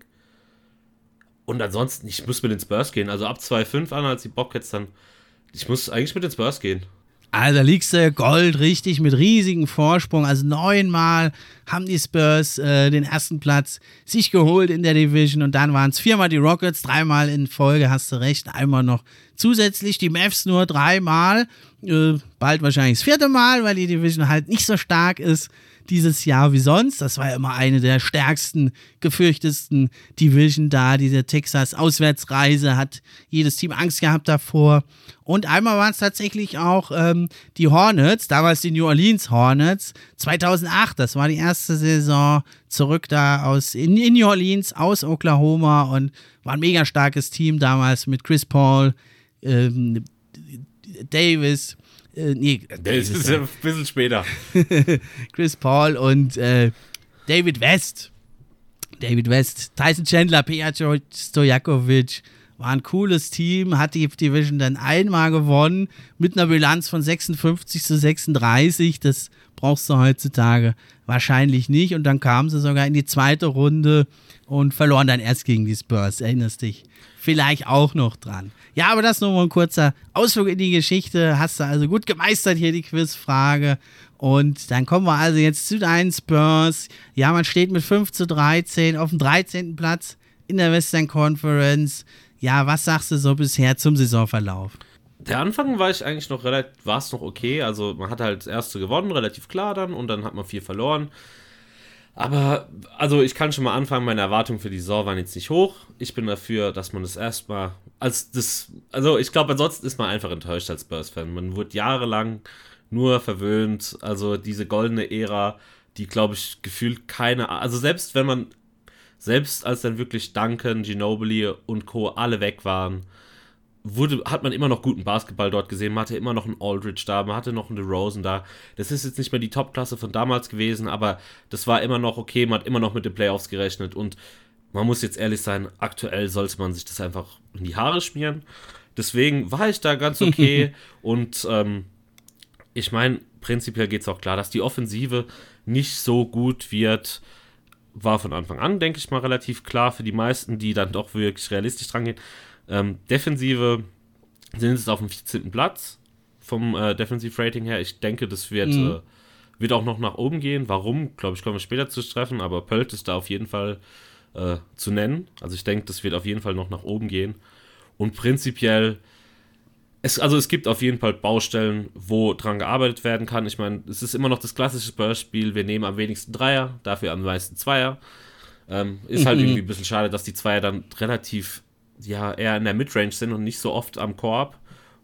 Und ansonsten, ich muss mit den Spurs gehen. Also ab 2,5 an, als die Bobcats dann. Ich muss eigentlich mit den Spurs gehen. Also liegst du Gold richtig mit riesigem Vorsprung. Also neunmal haben die Spurs äh, den ersten Platz sich geholt in der Division und dann waren es viermal die Rockets, dreimal in Folge, hast du recht, einmal noch zusätzlich die Mavs nur dreimal, äh, bald wahrscheinlich das vierte Mal, weil die Division halt nicht so stark ist dieses Jahr wie sonst. Das war ja immer eine der stärksten, gefürchtesten Division da. Diese Texas-Auswärtsreise hat jedes Team Angst gehabt davor. Und einmal waren es tatsächlich auch ähm, die Hornets, damals die New Orleans Hornets, 2008. Das war die erste Saison zurück da aus in, in New Orleans, aus Oklahoma und war ein mega starkes Team damals mit Chris Paul, ähm, Davis, äh, nee, das ist ein bisschen später. [laughs] Chris Paul und äh, David West. David West, Tyson Chandler, Peja Stojakovic, war ein cooles Team, hat die Division dann einmal gewonnen mit einer Bilanz von 56 zu 36. Das brauchst du heutzutage wahrscheinlich nicht. Und dann kamen sie sogar in die zweite Runde und verloren dann erst gegen die Spurs. Erinnerst dich vielleicht auch noch dran. Ja, aber das nur mal ein kurzer Ausflug in die Geschichte. Hast du also gut gemeistert hier die Quizfrage. Und dann kommen wir also jetzt zu deinen Spurs. Ja, man steht mit 5 zu 13 auf dem 13. Platz in der Western Conference. Ja, was sagst du so bisher zum Saisonverlauf? Der Anfang war ich eigentlich noch relativ, war es noch okay. Also man hat halt das erste gewonnen, relativ klar dann, und dann hat man vier verloren. Aber, also ich kann schon mal anfangen, meine Erwartungen für die Saison waren jetzt nicht hoch. Ich bin dafür, dass man das erstmal als das, also ich glaube, ansonsten ist man einfach enttäuscht als Spurs-Fan. Man wurde jahrelang nur verwöhnt. Also diese goldene Ära, die, glaube ich, gefühlt keine, also selbst wenn man, selbst als dann wirklich Duncan, Ginobili und Co. alle weg waren, wurde, hat man immer noch guten Basketball dort gesehen. Man hatte immer noch einen Aldridge da, man hatte noch einen Rosen da. Das ist jetzt nicht mehr die Top-Klasse von damals gewesen, aber das war immer noch okay. Man hat immer noch mit den Playoffs gerechnet und man muss jetzt ehrlich sein, aktuell sollte man sich das einfach in die Haare schmieren. Deswegen war ich da ganz okay [laughs] und ähm, ich meine, prinzipiell geht es auch klar, dass die Offensive nicht so gut wird. War von Anfang an, denke ich mal, relativ klar für die meisten, die dann doch wirklich realistisch dran gehen. Ähm, Defensive sind jetzt auf dem 14. Platz vom äh, Defensive-Rating her. Ich denke, das wird, mhm. äh, wird auch noch nach oben gehen. Warum, glaube ich, kommen wir später zu treffen, aber Pölt ist da auf jeden Fall äh, zu nennen. Also ich denke, das wird auf jeden Fall noch nach oben gehen. Und prinzipiell, es, also es gibt auf jeden Fall Baustellen, wo dran gearbeitet werden kann. Ich meine, es ist immer noch das klassische Spurs-Spiel, wir nehmen am wenigsten Dreier, dafür am meisten Zweier. Ähm, ist halt mhm. irgendwie ein bisschen schade, dass die Zweier dann relativ ja, eher in der Midrange sind und nicht so oft am Korb.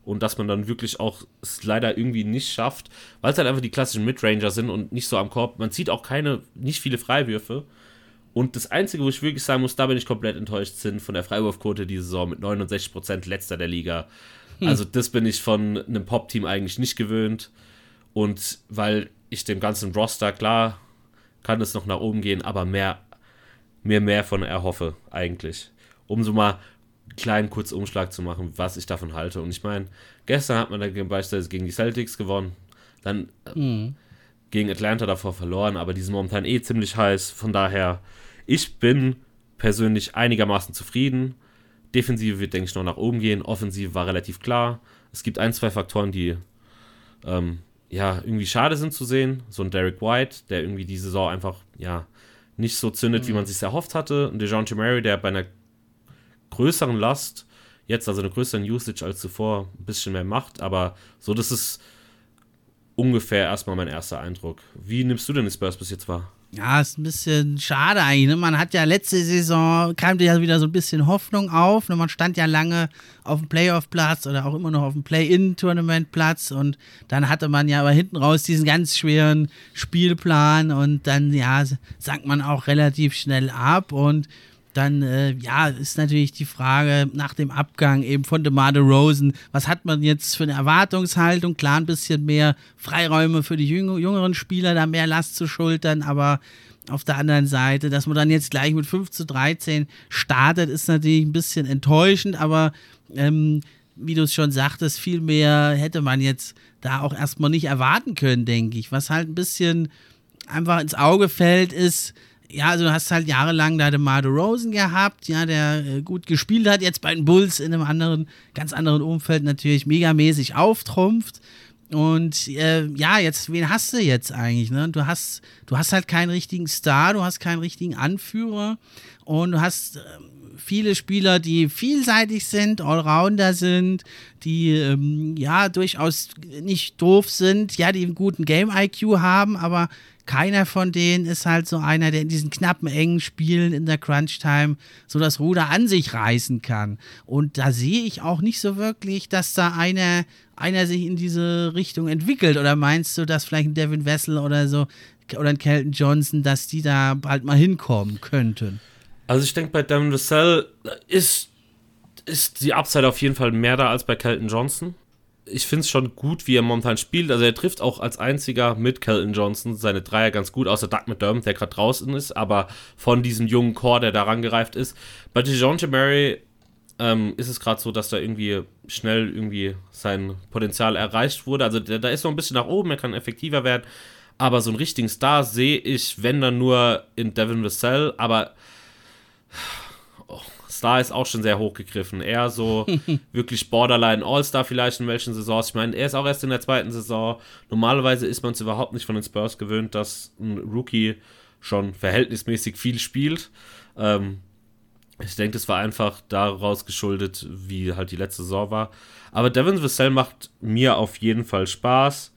Und dass man dann wirklich auch es leider irgendwie nicht schafft, weil es halt einfach die klassischen Midranger sind und nicht so am Korb. Man sieht auch keine, nicht viele Freiwürfe. Und das Einzige, wo ich wirklich sagen muss, da bin ich komplett enttäuscht, sind von der Freiwurfquote die Saison mit 69% letzter der Liga. Hm. Also das bin ich von einem Pop-Team eigentlich nicht gewöhnt. Und weil ich dem ganzen Roster, klar, kann es noch nach oben gehen, aber mehr, mir mehr von erhoffe eigentlich. Umso mal kleinen kurzen Umschlag zu machen, was ich davon halte. Und ich meine, gestern hat man dann beispielsweise gegen die Celtics gewonnen, dann äh, mhm. gegen Atlanta davor verloren, aber die sind momentan eh ziemlich heiß. Von daher, ich bin persönlich einigermaßen zufrieden. Defensive wird, denke ich, noch nach oben gehen. Offensive war relativ klar. Es gibt ein, zwei Faktoren, die ähm, ja irgendwie schade sind zu sehen. So ein Derek White, der irgendwie die Saison einfach ja nicht so zündet, mhm. wie man sich erhofft hatte. Und DeJounte Murray, der bei einer größeren Last, jetzt also eine größeren Usage als zuvor, ein bisschen mehr macht, aber so, das ist ungefähr erstmal mein erster Eindruck. Wie nimmst du denn die Spurs bis jetzt wahr? Ja, ist ein bisschen schade eigentlich. Ne? Man hat ja letzte Saison, kam ja wieder so ein bisschen Hoffnung auf. Ne? Man stand ja lange auf dem Playoff-Platz oder auch immer noch auf dem Play-In-Tournament-Platz und dann hatte man ja aber hinten raus diesen ganz schweren Spielplan und dann, ja, sank man auch relativ schnell ab und dann, äh, ja, ist natürlich die Frage nach dem Abgang eben von DeMar Rosen, was hat man jetzt für eine Erwartungshaltung? Klar, ein bisschen mehr Freiräume für die jüng jüngeren Spieler, da mehr Last zu schultern, aber auf der anderen Seite, dass man dann jetzt gleich mit 5 zu 13 startet, ist natürlich ein bisschen enttäuschend, aber ähm, wie du es schon sagtest, viel mehr hätte man jetzt da auch erstmal nicht erwarten können, denke ich. Was halt ein bisschen einfach ins Auge fällt, ist, ja, also du hast halt jahrelang da den Mardo Rosen gehabt, ja, der äh, gut gespielt hat, jetzt bei den Bulls in einem anderen, ganz anderen Umfeld natürlich megamäßig auftrumpft. Und äh, ja, jetzt, wen hast du jetzt eigentlich? Ne? Du hast, du hast halt keinen richtigen Star, du hast keinen richtigen Anführer und du hast äh, viele Spieler, die vielseitig sind, Allrounder sind, die ähm, ja durchaus nicht doof sind, ja, die einen guten Game-IQ haben, aber keiner von denen ist halt so einer, der in diesen knappen, engen Spielen in der Crunch-Time so das Ruder an sich reißen kann. Und da sehe ich auch nicht so wirklich, dass da einer, einer sich in diese Richtung entwickelt. Oder meinst du, dass vielleicht ein Devin Wessel oder so oder ein Kelton Johnson, dass die da bald mal hinkommen könnten? Also ich denke, bei Devin Wessel ist, ist die Upside auf jeden Fall mehr da als bei Kelton Johnson ich finde es schon gut, wie er momentan spielt. Also er trifft auch als einziger mit Kelton Johnson seine Dreier ganz gut, außer Doug McDermott, der gerade draußen ist, aber von diesem jungen Core, der da rangereift ist. Bei DeJounte Murray ähm, ist es gerade so, dass da irgendwie schnell irgendwie sein Potenzial erreicht wurde. Also da ist noch ein bisschen nach oben, er kann effektiver werden. Aber so einen richtigen Star sehe ich, wenn dann nur in Devin Vassell, aber Star ist auch schon sehr hochgegriffen. Eher so [laughs] wirklich Borderline All-Star vielleicht in welchen Saisons. Ich meine, er ist auch erst in der zweiten Saison. Normalerweise ist man es überhaupt nicht von den Spurs gewöhnt, dass ein Rookie schon verhältnismäßig viel spielt. Ähm, ich denke, das war einfach daraus geschuldet, wie halt die letzte Saison war. Aber Devin Vassell macht mir auf jeden Fall Spaß.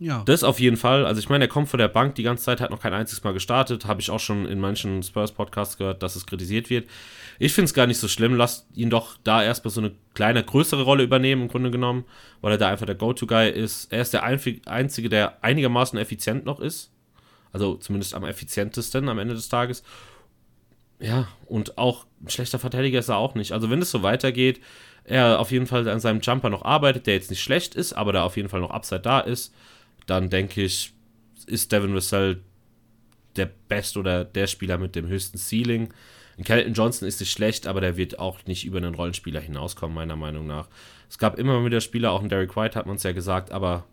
Ja. Das auf jeden Fall. Also ich meine, er kommt von der Bank die ganze Zeit, hat noch kein einziges Mal gestartet. Habe ich auch schon in manchen Spurs-Podcasts gehört, dass es kritisiert wird. Ich finde es gar nicht so schlimm. Lasst ihn doch da erstmal so eine kleine, größere Rolle übernehmen, im Grunde genommen, weil er da einfach der Go-To-Guy ist. Er ist der Einzige, der einigermaßen effizient noch ist. Also zumindest am effizientesten am Ende des Tages. ja, und auch ein schlechter Verteidiger ist er auch nicht. Also wenn es so weitergeht, er auf jeden Fall an seinem Jumper noch arbeitet, der jetzt nicht schlecht ist, aber da auf jeden Fall noch Upside da ist, dann denke ich, ist Devin Vassell der Best oder der Spieler mit dem höchsten Ceiling. Kelton Johnson ist nicht schlecht, aber der wird auch nicht über einen Rollenspieler hinauskommen, meiner Meinung nach. Es gab immer wieder Spieler, auch ein Derek White hat man es ja gesagt, aber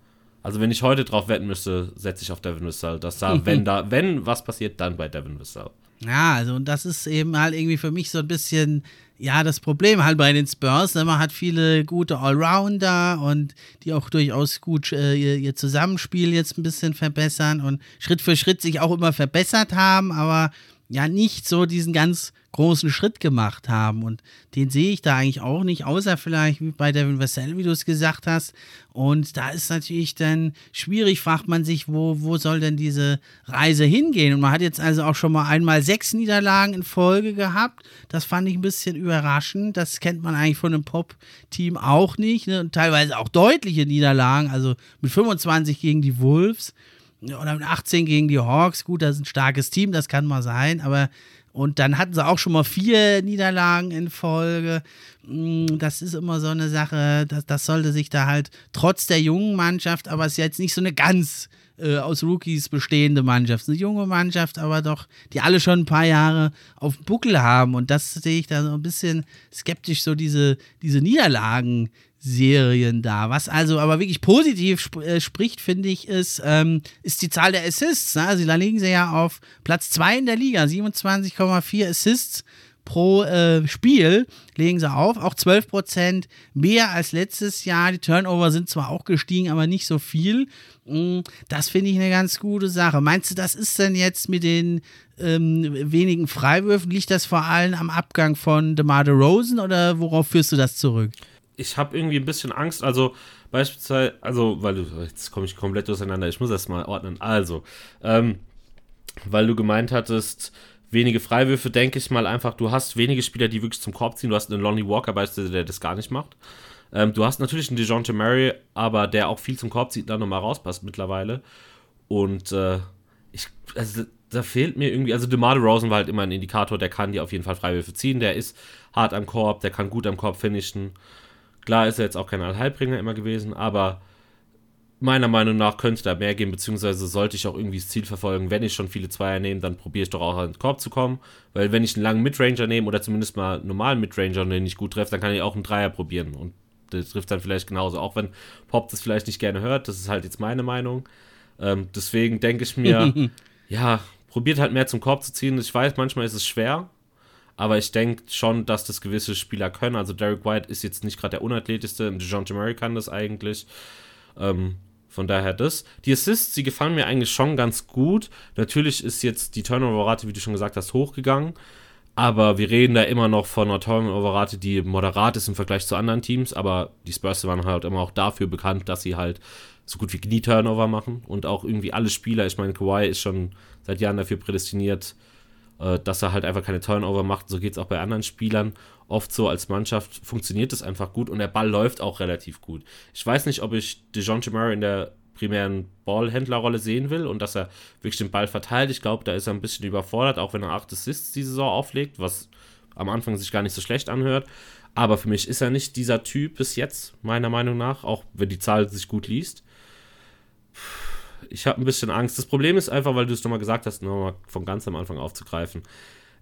also wenn ich heute drauf wetten müsste, setze ich auf Devin Vassell. Dass da, wenn da, wenn was passiert, dann bei Devin Vassell. Ja, also und das ist eben halt irgendwie für mich so ein bisschen ja, das Problem halt bei den Spurs, ne, man hat viele gute Allrounder und die auch durchaus gut äh, ihr, ihr, Zusammenspiel jetzt ein bisschen verbessern und Schritt für Schritt sich auch immer verbessert haben, aber ja nicht so diesen ganz großen Schritt gemacht haben. Und den sehe ich da eigentlich auch nicht, außer vielleicht wie bei Devin Vassell, wie du es gesagt hast. Und da ist natürlich dann schwierig, fragt man sich, wo, wo soll denn diese Reise hingehen? Und man hat jetzt also auch schon mal einmal sechs Niederlagen in Folge gehabt. Das fand ich ein bisschen überraschend. Das kennt man eigentlich von einem Pop-Team auch nicht. Ne? Und teilweise auch deutliche Niederlagen, also mit 25 gegen die Wolves oder mit 18 gegen die Hawks. Gut, das ist ein starkes Team, das kann mal sein, aber und dann hatten sie auch schon mal vier Niederlagen in Folge. Mm, das ist immer so eine Sache, das, das sollte sich da halt trotz der jungen Mannschaft, aber es ist jetzt nicht so eine ganz äh, aus Rookies bestehende Mannschaft. Eine junge Mannschaft, aber doch, die alle schon ein paar Jahre auf dem Buckel haben. Und das sehe ich da so ein bisschen skeptisch, so diese, diese Niederlagen Serien da. Was also aber wirklich positiv sp äh, spricht, finde ich, ist, ähm, ist die Zahl der Assists. Ne? Also da liegen sie ja auf Platz 2 in der Liga, 27,4 Assists pro äh, Spiel legen sie auf, auch 12% mehr als letztes Jahr. Die Turnover sind zwar auch gestiegen, aber nicht so viel. Mm, das finde ich eine ganz gute Sache. Meinst du, das ist denn jetzt mit den ähm, wenigen Freiwürfen, liegt das vor allem am Abgang von DeMar Rosen oder worauf führst du das zurück? Ich habe irgendwie ein bisschen Angst. Also beispielsweise, also, weil du, jetzt komme ich komplett durcheinander, ich muss das mal ordnen. Also, ähm, weil du gemeint hattest, wenige Freiwürfe, denke ich mal einfach, du hast wenige Spieler, die wirklich zum Korb ziehen. Du hast einen Lonnie Walker beispielsweise, der das gar nicht macht. Ähm, du hast natürlich einen DeJounte Murray, aber der auch viel zum Korb zieht, da nochmal rauspasst mittlerweile. Und äh, ich, also da fehlt mir irgendwie, also DeMar Rosen war halt immer ein Indikator, der kann dir auf jeden Fall Freiwürfe ziehen, der ist hart am Korb, der kann gut am Korb finishen. Klar ist er jetzt auch kein Allheilbringer immer gewesen, aber meiner Meinung nach könnte da mehr gehen, beziehungsweise sollte ich auch irgendwie das Ziel verfolgen, wenn ich schon viele Zweier nehme, dann probiere ich doch auch an den Korb zu kommen, weil wenn ich einen langen Midranger nehme oder zumindest mal einen normalen Midranger, den ich gut treffe, dann kann ich auch einen Dreier probieren und das trifft dann vielleicht genauso, auch wenn Pop das vielleicht nicht gerne hört, das ist halt jetzt meine Meinung. Ähm, deswegen denke ich mir, [laughs] ja, probiert halt mehr zum Korb zu ziehen. Ich weiß, manchmal ist es schwer, aber ich denke schon, dass das gewisse Spieler können. Also Derek White ist jetzt nicht gerade der unathletischste, DeJounte Murray kann das eigentlich. Ähm, von daher das. Die Assists, die gefallen mir eigentlich schon ganz gut. Natürlich ist jetzt die Turnover-Rate, wie du schon gesagt hast, hochgegangen. Aber wir reden da immer noch von einer Turnover-Rate, die moderat ist im Vergleich zu anderen Teams. Aber die Spurs waren halt immer auch dafür bekannt, dass sie halt so gut wie nie Turnover machen. Und auch irgendwie alle Spieler, ich meine, Kawhi ist schon seit Jahren dafür prädestiniert, äh, dass er halt einfach keine Turnover macht. So geht es auch bei anderen Spielern. Oft so als Mannschaft funktioniert es einfach gut und der Ball läuft auch relativ gut. Ich weiß nicht, ob ich DeJounte Murray in der primären Ballhändlerrolle sehen will und dass er wirklich den Ball verteilt. Ich glaube, da ist er ein bisschen überfordert, auch wenn er 8 Assists die Saison auflegt, was am Anfang sich gar nicht so schlecht anhört. Aber für mich ist er nicht dieser Typ bis jetzt, meiner Meinung nach, auch wenn die Zahl sich gut liest. Ich habe ein bisschen Angst. Das Problem ist einfach, weil du es nochmal gesagt hast, nochmal von ganz am Anfang aufzugreifen.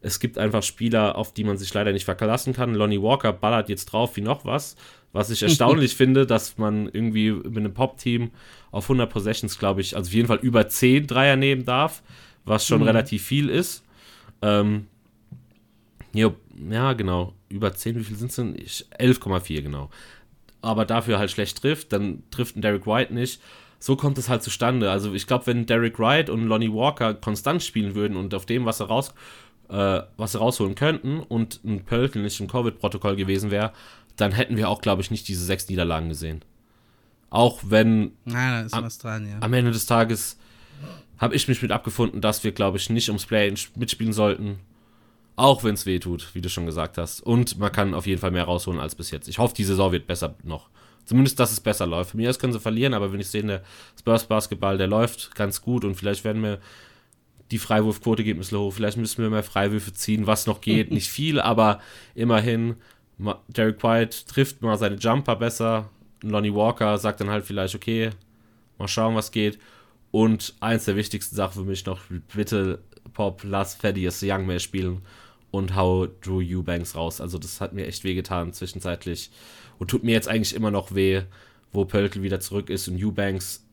Es gibt einfach Spieler, auf die man sich leider nicht verlassen kann. Lonnie Walker ballert jetzt drauf wie noch was. Was ich [laughs] erstaunlich finde, dass man irgendwie mit einem Pop-Team auf 100 Possessions, glaube ich, also auf jeden Fall über 10 Dreier nehmen darf, was schon mhm. relativ viel ist. Ähm, ja, genau. Über 10, wie viel sind es denn? 11,4, genau. Aber dafür halt schlecht trifft, dann trifft ein Derek White nicht so kommt es halt zustande. Also ich glaube, wenn Derek Wright und Lonnie Walker konstant spielen würden und auf dem, was sie raus, äh, was sie rausholen könnten und ein Pöltl nicht im Covid-Protokoll gewesen wäre, dann hätten wir auch, glaube ich, nicht diese sechs Niederlagen gesehen. Auch wenn Na, da ist am, was dran, ja. am Ende des Tages habe ich mich mit abgefunden, dass wir, glaube ich, nicht ums Play mitspielen sollten. Auch wenn es weh tut, wie du schon gesagt hast. Und man kann auf jeden Fall mehr rausholen als bis jetzt. Ich hoffe, die Saison wird besser noch. Zumindest, dass es besser läuft. Für mich aus können sie verlieren, aber wenn ich sehe, der Spurs Basketball, der läuft ganz gut und vielleicht werden wir die Freiwurfquote geht ein bisschen hoch. Vielleicht müssen wir mehr Freiwürfe ziehen, was noch geht. [laughs] Nicht viel, aber immerhin. Derek White trifft mal seine Jumper besser. Lonnie Walker sagt dann halt vielleicht, okay, mal schauen, was geht. Und eins der wichtigsten Sachen für mich noch, bitte Pop, lass Thaddeus Young mehr spielen und hau Drew Eubanks raus. Also das hat mir echt wehgetan zwischenzeitlich und tut mir jetzt eigentlich immer noch weh, wo Pöltl wieder zurück ist und Eubanks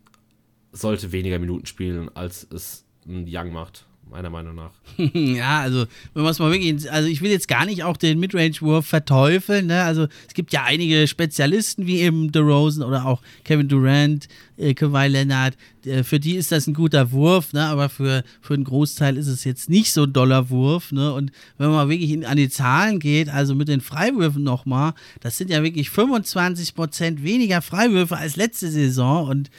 sollte weniger Minuten spielen, als es ein Young macht meiner Meinung nach. [laughs] ja, also wenn man es mal wirklich, also ich will jetzt gar nicht auch den Midrange-Wurf verteufeln, ne? Also es gibt ja einige Spezialisten wie eben DeRozan oder auch Kevin Durant, äh, Kawhi Leonard, äh, für die ist das ein guter Wurf, ne? Aber für, für einen Großteil ist es jetzt nicht so ein doller Wurf, ne? Und wenn man wirklich in, an die Zahlen geht, also mit den Freiwürfen nochmal, das sind ja wirklich 25% weniger Freiwürfe als letzte Saison und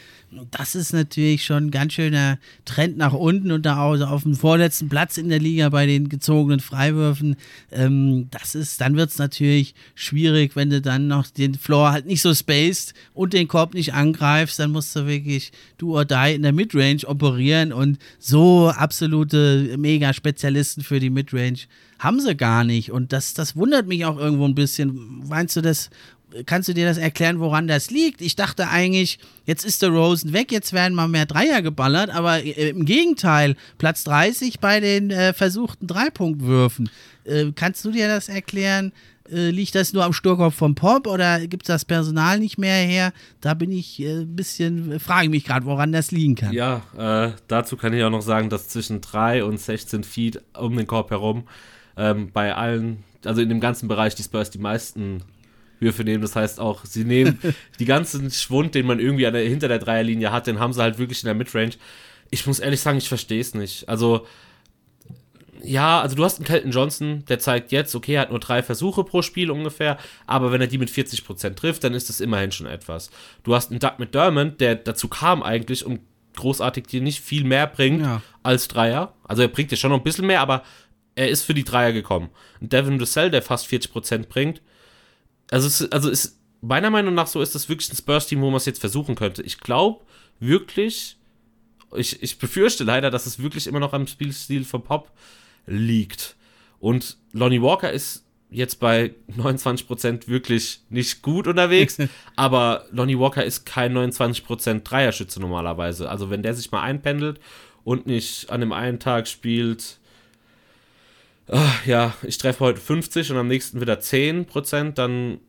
das ist natürlich schon ein ganz schöner Trend nach unten und da auch auf dem vorletzten Platz in der Liga bei den gezogenen Freiwürfen. Ähm, das ist, dann wird es natürlich schwierig, wenn du dann noch den Floor halt nicht so spaced und den Korb nicht angreifst, dann musst du wirklich du or die in der Midrange operieren und so absolute Mega-Spezialisten für die Midrange haben sie gar nicht. Und das, das wundert mich auch irgendwo ein bisschen. Meinst du, das kannst du dir das erklären, woran das liegt? Ich dachte eigentlich, jetzt ist der Rosen weg, jetzt werden mal mehr Dreier geballert, aber äh, im Gegenteil, Platz 30 bei den äh, versuchten Dreipunktwürfen. Äh, kannst du dir das erklären? Äh, liegt das nur am Sturkopf vom Pop oder gibt es das Personal nicht mehr her? Da bin ich ein äh, bisschen, frage mich gerade, woran das liegen kann. Ja, äh, dazu kann ich auch noch sagen, dass zwischen 3 und 16 Feet um den Korb herum ähm, bei allen, also in dem ganzen Bereich die Spurs die meisten Würfe nehmen. Das heißt auch, sie nehmen [laughs] die ganzen Schwund, den man irgendwie der, hinter der Dreierlinie hat, den haben sie halt wirklich in der Midrange. Ich muss ehrlich sagen, ich verstehe es nicht. Also, ja, also du hast einen Kelton Johnson, der zeigt jetzt, okay, er hat nur drei Versuche pro Spiel ungefähr, aber wenn er die mit 40% trifft, dann ist das immerhin schon etwas. Du hast einen Doug McDermott, der dazu kam eigentlich, um großartig dir nicht viel mehr bringt ja. als Dreier. Also er bringt dir schon noch ein bisschen mehr, aber er ist für die Dreier gekommen. Und Devin Russell, der fast 40% bringt, also, es, also ist, meiner Meinung nach so ist das wirklich ein Spurs-Team, wo man es jetzt versuchen könnte. Ich glaube wirklich, ich, ich befürchte leider, dass es wirklich immer noch am Spielstil von Pop liegt. Und Lonnie Walker ist jetzt bei 29% wirklich nicht gut unterwegs, [laughs] aber Lonnie Walker ist kein 29% Dreierschütze normalerweise. Also wenn der sich mal einpendelt und nicht an dem einen Tag spielt ach, ja, ich treffe heute 50 und am nächsten wieder 10 Prozent, dann,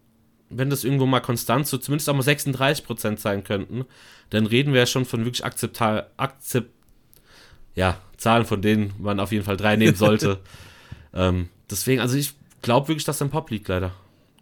wenn das irgendwo mal konstant so zumindest auch mal 36 Prozent sein könnten, dann reden wir ja schon von wirklich akzeptabel, akzept, ja, Zahlen, von denen man auf jeden Fall drei nehmen sollte. [laughs] ähm, deswegen, also ich glaube wirklich, dass ein Pop liegt, leider.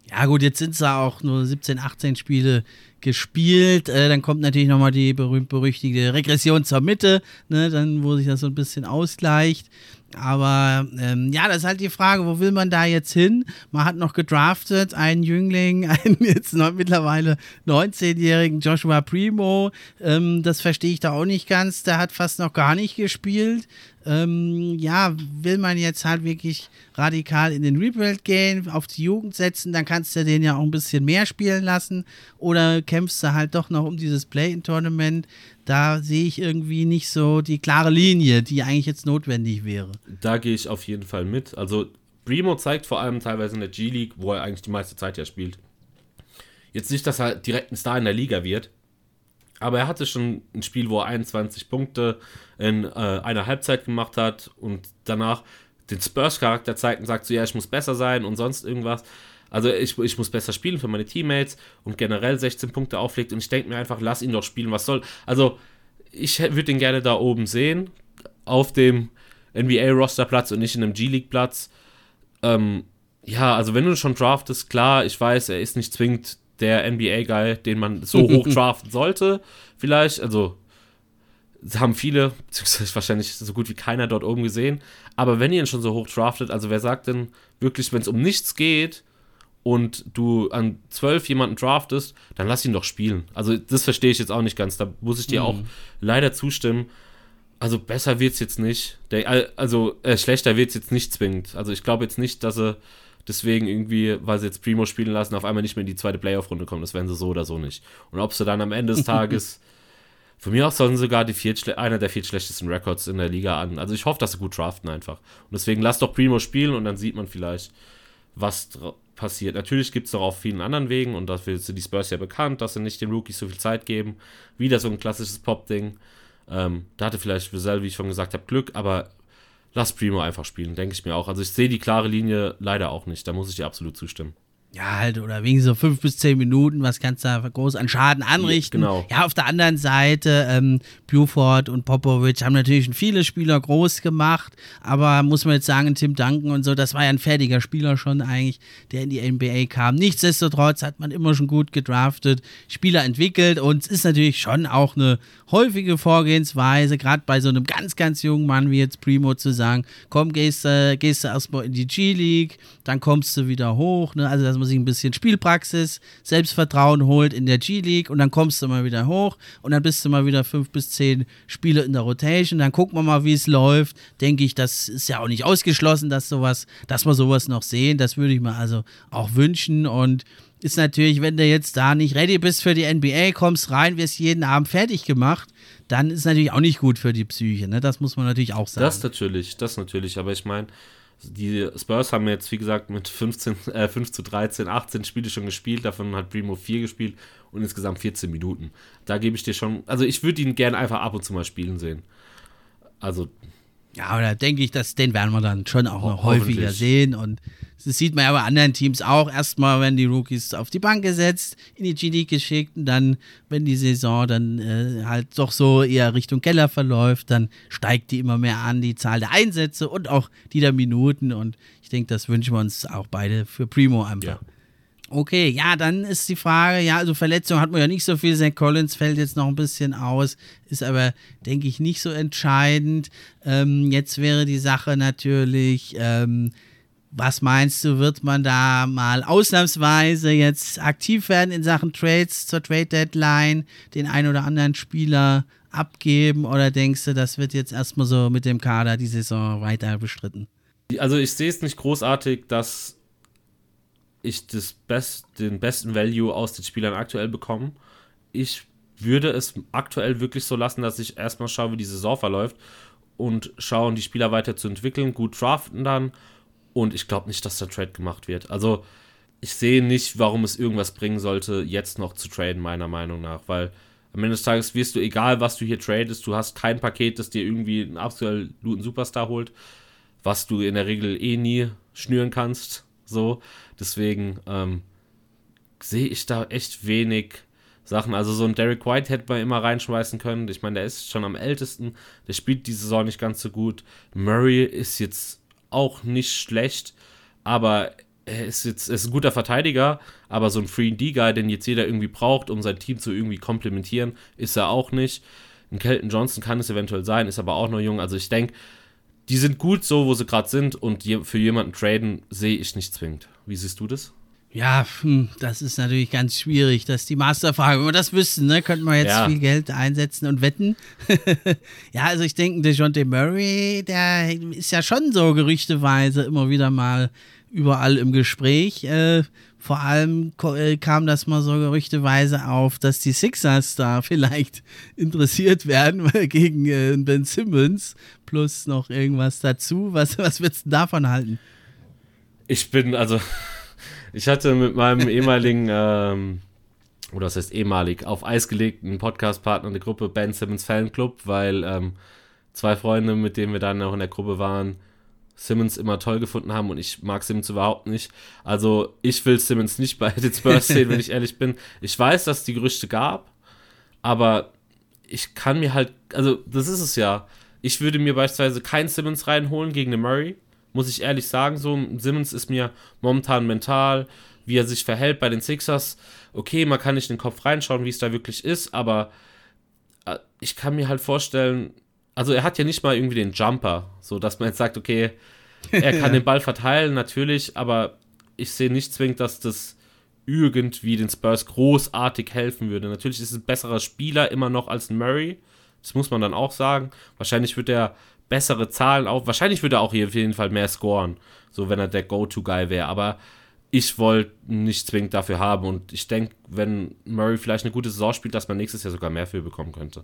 Ja, gut, jetzt sind es ja auch nur 17, 18 Spiele gespielt. Äh, dann kommt natürlich nochmal die berühmt-berüchtigte Regression zur Mitte, ne, dann, wo sich das so ein bisschen ausgleicht. Aber ähm, ja, das ist halt die Frage, wo will man da jetzt hin? Man hat noch gedraftet, einen Jüngling, [laughs] einen jetzt noch mittlerweile 19-jährigen Joshua Primo. Ähm, das verstehe ich da auch nicht ganz. Der hat fast noch gar nicht gespielt. Ähm, ja, will man jetzt halt wirklich radikal in den Rebuild gehen, auf die Jugend setzen, dann kannst du den ja auch ein bisschen mehr spielen lassen. Oder kämpfst du halt doch noch um dieses Play-in-Tournament da sehe ich irgendwie nicht so die klare Linie, die eigentlich jetzt notwendig wäre. Da gehe ich auf jeden Fall mit. Also Primo zeigt vor allem teilweise in der G-League, wo er eigentlich die meiste Zeit ja spielt. Jetzt nicht, dass er direkt ein Star in der Liga wird, aber er hatte schon ein Spiel, wo er 21 Punkte in äh, einer Halbzeit gemacht hat und danach den Spurs-Charakter zeigt und sagt so, ja, ich muss besser sein und sonst irgendwas. Also ich, ich muss besser spielen für meine Teammates und generell 16 Punkte auflegt und ich denke mir einfach, lass ihn doch spielen, was soll. Also ich würde ihn gerne da oben sehen, auf dem NBA-Roster-Platz und nicht in einem G-League-Platz. Ähm, ja, also wenn du schon draftest, klar, ich weiß, er ist nicht zwingend der NBA-Guy, den man so [laughs] hoch draften sollte, vielleicht. Also haben viele, beziehungsweise wahrscheinlich so gut wie keiner dort oben gesehen. Aber wenn ihr ihn schon so hoch draftet, also wer sagt denn wirklich, wenn es um nichts geht, und du an zwölf jemanden draftest, dann lass ihn doch spielen. Also das verstehe ich jetzt auch nicht ganz. Da muss ich dir mhm. auch leider zustimmen. Also besser wird es jetzt nicht. Der, also äh, schlechter wird es jetzt nicht zwingend. Also ich glaube jetzt nicht, dass er deswegen irgendwie, weil sie jetzt Primo spielen lassen, auf einmal nicht mehr in die zweite Playoff-Runde kommen. Das werden sie so oder so nicht. Und ob sie dann am Ende des [laughs] Tages Von mir aus sollen sogar die viert, einer der vier schlechtesten Records in der Liga an. Also ich hoffe, dass sie gut draften einfach. Und deswegen lass doch Primo spielen und dann sieht man vielleicht, was passiert. Natürlich gibt es doch auf vielen anderen Wegen und dafür sind die Spurs ja bekannt, dass sie nicht den Rookies so viel Zeit geben. Wieder so ein klassisches Pop-Ding. Ähm, da hatte vielleicht Giselle, wie ich schon gesagt habe, Glück, aber lass Primo einfach spielen, denke ich mir auch. Also ich sehe die klare Linie leider auch nicht. Da muss ich dir absolut zustimmen. Ja, halt, oder wegen so fünf bis zehn Minuten, was kannst du da groß an Schaden anrichten? Genau. Ja, auf der anderen Seite, ähm, Buford und Popovic haben natürlich viele Spieler groß gemacht, aber muss man jetzt sagen, Tim Duncan und so, das war ja ein fertiger Spieler schon eigentlich, der in die NBA kam. Nichtsdestotrotz hat man immer schon gut gedraftet, Spieler entwickelt und es ist natürlich schon auch eine häufige Vorgehensweise, gerade bei so einem ganz, ganz jungen Mann wie jetzt Primo zu sagen, komm, gehst, äh, gehst du erstmal in die G-League, dann kommst du wieder hoch, ne? also das man sich ein bisschen Spielpraxis, Selbstvertrauen holt in der G-League und dann kommst du mal wieder hoch und dann bist du mal wieder fünf bis zehn Spiele in der Rotation. Dann gucken wir mal, wie es läuft. Denke ich, das ist ja auch nicht ausgeschlossen, dass sowas, dass wir sowas noch sehen. Das würde ich mir also auch wünschen und ist natürlich, wenn du jetzt da nicht ready bist für die NBA, kommst rein, wirst jeden Abend fertig gemacht, dann ist natürlich auch nicht gut für die Psyche. Ne? Das muss man natürlich auch sagen. Das natürlich, das natürlich. Aber ich meine, die Spurs haben jetzt, wie gesagt, mit 15, äh, 5 zu 13, 18 Spiele schon gespielt. Davon hat Primo 4 gespielt und insgesamt 14 Minuten. Da gebe ich dir schon. Also, ich würde ihn gerne einfach ab und zu mal spielen sehen. Also. Ja, aber da denke ich, dass den werden wir dann schon auch noch häufiger sehen und das sieht man ja bei anderen Teams auch. Erstmal werden die Rookies auf die Bank gesetzt, in die G-League geschickt und dann, wenn die Saison dann äh, halt doch so eher Richtung Keller verläuft, dann steigt die immer mehr an, die Zahl der Einsätze und auch die der Minuten. Und ich denke, das wünschen wir uns auch beide für Primo einfach. Ja. Okay, ja, dann ist die Frage, ja, also Verletzung hat man ja nicht so viel. Zach Collins fällt jetzt noch ein bisschen aus, ist aber, denke ich, nicht so entscheidend. Ähm, jetzt wäre die Sache natürlich, ähm, was meinst du, wird man da mal ausnahmsweise jetzt aktiv werden in Sachen Trades zur Trade Deadline, den einen oder anderen Spieler abgeben oder denkst du, das wird jetzt erstmal so mit dem Kader die Saison weiter bestritten? Also ich sehe es nicht großartig, dass ich das Best, den besten Value aus den Spielern aktuell bekomme. Ich würde es aktuell wirklich so lassen, dass ich erstmal schaue, wie die Saison verläuft und schauen, die Spieler weiterzuentwickeln, gut draften dann und ich glaube nicht, dass der Trade gemacht wird. Also, ich sehe nicht, warum es irgendwas bringen sollte, jetzt noch zu traden, meiner Meinung nach. Weil am Ende des Tages wirst du, egal was du hier tradest, du hast kein Paket, das dir irgendwie einen absoluten Superstar holt, was du in der Regel eh nie schnüren kannst. So, deswegen ähm, sehe ich da echt wenig Sachen. Also so ein Derek White hätte man immer reinschmeißen können. Ich meine, der ist schon am ältesten, der spielt die Saison nicht ganz so gut. Murray ist jetzt auch nicht schlecht, aber er ist jetzt er ist ein guter Verteidiger, aber so ein 3D-Guy, den jetzt jeder irgendwie braucht, um sein Team zu irgendwie komplementieren, ist er auch nicht. Ein Kelton Johnson kann es eventuell sein, ist aber auch noch jung. Also ich denke, die sind gut so, wo sie gerade sind und für jemanden traden sehe ich nicht zwingend. Wie siehst du das? Ja, hm, das ist natürlich ganz schwierig. Das ist die Masterfrage. Wenn wir das wüssten, ne, könnten wir jetzt ja. viel Geld einsetzen und wetten. [laughs] ja, also ich denke, der John Murray, der ist ja schon so gerüchteweise immer wieder mal überall im Gespräch. Äh, vor allem äh, kam das mal so gerüchteweise auf, dass die Sixers da [laughs] vielleicht interessiert werden [laughs] gegen äh, Ben Simmons plus noch irgendwas dazu. Was, was würdest du davon halten? Ich bin, also [laughs] ich hatte mit meinem ehemaligen, ähm, oder das heißt ehemalig, auf Eis gelegten Podcast-Partner eine Gruppe Ben Simmons Fanclub, weil ähm, zwei Freunde, mit denen wir dann auch in der Gruppe waren, Simmons immer toll gefunden haben und ich mag Simmons überhaupt nicht. Also ich will Simmons nicht bei den Spurs sehen, wenn ich [laughs] ehrlich bin. Ich weiß, dass es die Gerüchte gab, aber ich kann mir halt, also das ist es ja. Ich würde mir beispielsweise keinen Simmons reinholen gegen den Murray muss ich ehrlich sagen. So, Simmons ist mir momentan mental, wie er sich verhält bei den Sixers. Okay, man kann nicht in den Kopf reinschauen, wie es da wirklich ist, aber äh, ich kann mir halt vorstellen, also er hat ja nicht mal irgendwie den Jumper, so dass man jetzt sagt, okay, er kann den [laughs] Ball verteilen, natürlich, aber ich sehe nicht zwingend, dass das irgendwie den Spurs großartig helfen würde. Natürlich ist es ein besserer Spieler immer noch als Murray. Das muss man dann auch sagen. Wahrscheinlich wird er bessere Zahlen auf. Wahrscheinlich würde er auch hier auf jeden Fall mehr scoren, so wenn er der Go-To-Guy wäre. Aber ich wollte nicht zwingend dafür haben und ich denke, wenn Murray vielleicht eine gute Saison spielt, dass man nächstes Jahr sogar mehr für bekommen könnte.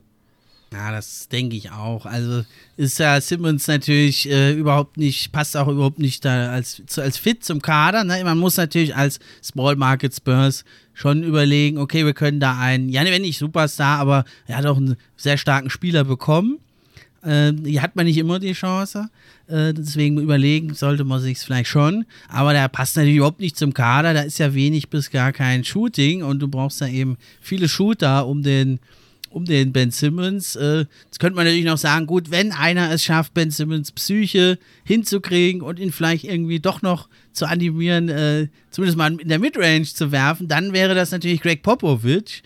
Ja, das denke ich auch. Also ist ja Simmons natürlich äh, überhaupt nicht, passt auch überhaupt nicht da als, zu, als fit zum Kader. Ne? Man muss natürlich als Small Market Spurs schon überlegen, okay, wir können da einen, ja, wenn nicht Superstar, aber er hat auch einen sehr starken Spieler bekommen. Äh, hier hat man nicht immer die Chance. Äh, deswegen überlegen sollte man sich vielleicht schon. Aber der passt natürlich überhaupt nicht zum Kader. Da ist ja wenig bis gar kein Shooting und du brauchst da eben viele Shooter, um den um den Ben Simmons. Äh, jetzt könnte man natürlich noch sagen, gut, wenn einer es schafft, Ben Simmons Psyche hinzukriegen und ihn vielleicht irgendwie doch noch zu animieren, äh, zumindest mal in der Midrange zu werfen, dann wäre das natürlich Greg Popovich.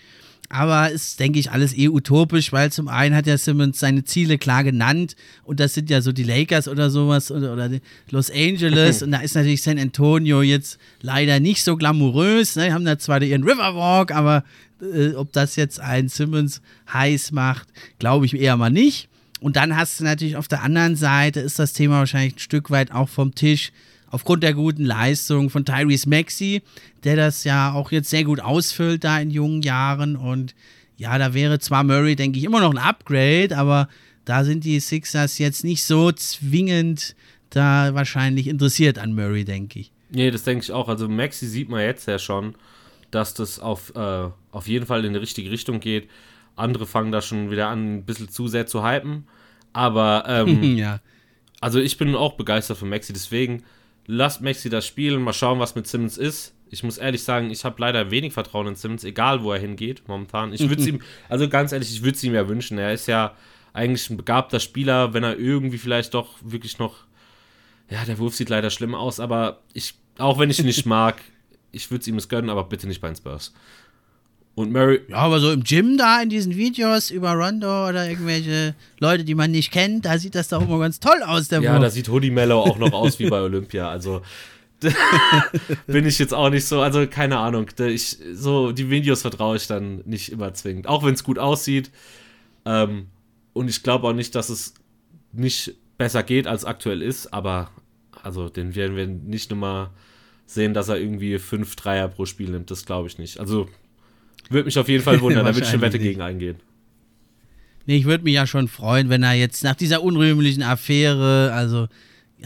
Aber ist, denke ich, alles eh utopisch, weil zum einen hat ja Simmons seine Ziele klar genannt und das sind ja so die Lakers oder sowas oder, oder Los Angeles [laughs] und da ist natürlich San Antonio jetzt leider nicht so glamourös. Ne? Die haben da zwar ihren Riverwalk, aber äh, ob das jetzt einen Simmons heiß macht, glaube ich eher mal nicht. Und dann hast du natürlich auf der anderen Seite ist das Thema wahrscheinlich ein Stück weit auch vom Tisch aufgrund der guten Leistung von Tyrese Maxey, der das ja auch jetzt sehr gut ausfüllt da in jungen Jahren. Und ja, da wäre zwar Murray, denke ich, immer noch ein Upgrade, aber da sind die Sixers jetzt nicht so zwingend da wahrscheinlich interessiert an Murray, denke ich. Nee, das denke ich auch. Also Maxi sieht man jetzt ja schon, dass das auf, äh, auf jeden Fall in die richtige Richtung geht. Andere fangen da schon wieder an, ein bisschen zu sehr zu hypen. Aber ähm, [laughs] ja. also ich bin auch begeistert von Maxi, deswegen lasst Maxi das spielen, mal schauen, was mit Simmons ist. Ich muss ehrlich sagen, ich habe leider wenig Vertrauen in Simmons, egal wo er hingeht momentan. Ich würde es [laughs] ihm, also ganz ehrlich, ich würde es ihm ja wünschen. Er ist ja eigentlich ein begabter Spieler, wenn er irgendwie vielleicht doch wirklich noch, ja, der Wurf sieht leider schlimm aus, aber ich, auch wenn ich ihn nicht [laughs] mag, ich würde es ihm es gönnen, aber bitte nicht bei den Spurs. Und Murray. Ja, aber so im Gym da in diesen Videos über Rondo oder irgendwelche Leute, die man nicht kennt, da sieht das doch immer ganz toll aus, der Ja, Wurf. da sieht Hoodie Mellow auch noch aus wie bei Olympia. Also [laughs] bin ich jetzt auch nicht so, also keine Ahnung. Ich, so, die Videos vertraue ich dann nicht immer zwingend. Auch wenn es gut aussieht. Ähm, und ich glaube auch nicht, dass es nicht besser geht, als aktuell ist, aber also den werden wir nicht nochmal sehen, dass er irgendwie fünf Dreier pro Spiel nimmt. Das glaube ich nicht. Also würde mich auf jeden Fall wundern, [laughs] da würde ich eine Wette gegen eingehen. Nee, ich würde mich ja schon freuen, wenn er jetzt nach dieser unrühmlichen Affäre, also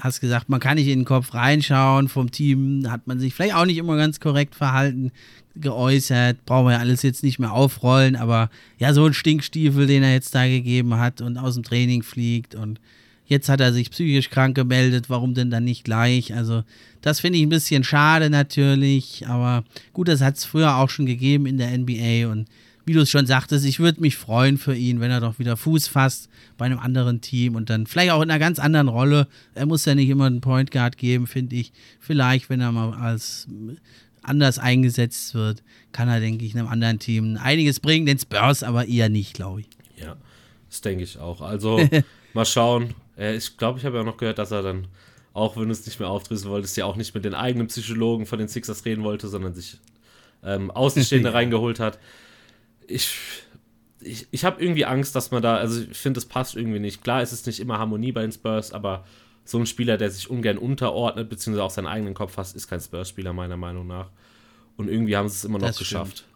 hast gesagt, man kann nicht in den Kopf reinschauen, vom Team hat man sich vielleicht auch nicht immer ganz korrekt verhalten, geäußert, brauchen wir ja alles jetzt nicht mehr aufrollen, aber ja, so ein Stinkstiefel, den er jetzt da gegeben hat und aus dem Training fliegt und Jetzt hat er sich psychisch krank gemeldet, warum denn dann nicht gleich? Also, das finde ich ein bisschen schade natürlich, aber gut, das hat es früher auch schon gegeben in der NBA und wie du es schon sagtest, ich würde mich freuen für ihn, wenn er doch wieder Fuß fasst bei einem anderen Team und dann vielleicht auch in einer ganz anderen Rolle. Er muss ja nicht immer einen Point Guard geben, finde ich. Vielleicht, wenn er mal als anders eingesetzt wird, kann er, denke ich, einem anderen Team einiges bringen, den Spurs aber eher nicht, glaube ich. Ja, das denke ich auch. Also [laughs] mal schauen, ich glaube, ich habe ja noch gehört, dass er dann, auch wenn du es nicht mehr aufdrüsen wolltest, ja auch nicht mit den eigenen Psychologen von den Sixers reden wollte, sondern sich ähm, Außenstehende [laughs] reingeholt hat. Ich, ich, ich habe irgendwie Angst, dass man da, also ich finde, es passt irgendwie nicht. Klar ist es nicht immer Harmonie bei den Spurs, aber so ein Spieler, der sich ungern unterordnet, beziehungsweise auch seinen eigenen Kopf fasst, ist kein Spurs-Spieler, meiner Meinung nach. Und irgendwie haben sie es immer noch das geschafft. Stimmt.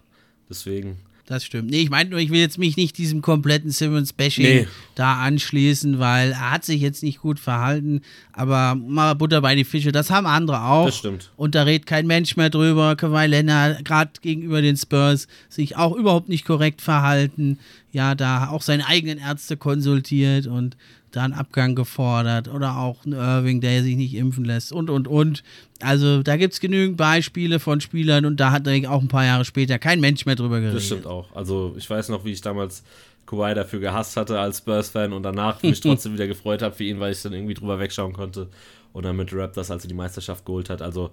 Deswegen das stimmt. Nee, ich meine nur, ich will jetzt mich nicht diesem kompletten Simmons-Bashing nee. da anschließen, weil er hat sich jetzt nicht gut verhalten, aber mal Butter bei die Fische, das haben andere auch. Das stimmt. Und da redet kein Mensch mehr drüber. Kawhi Leonard, gerade gegenüber den Spurs, sich auch überhaupt nicht korrekt verhalten. Ja, da auch seine eigenen Ärzte konsultiert und da einen Abgang gefordert oder auch ein Irving, der sich nicht impfen lässt und, und, und. Also da gibt es genügend Beispiele von Spielern und da hat auch ein paar Jahre später kein Mensch mehr drüber geredet. Das stimmt auch. Also ich weiß noch, wie ich damals Kawhi dafür gehasst hatte als Spurs-Fan und danach mich [laughs] trotzdem wieder gefreut habe für ihn, weil ich dann irgendwie drüber wegschauen konnte und dann mit Raptors, als er die Meisterschaft geholt hat. Also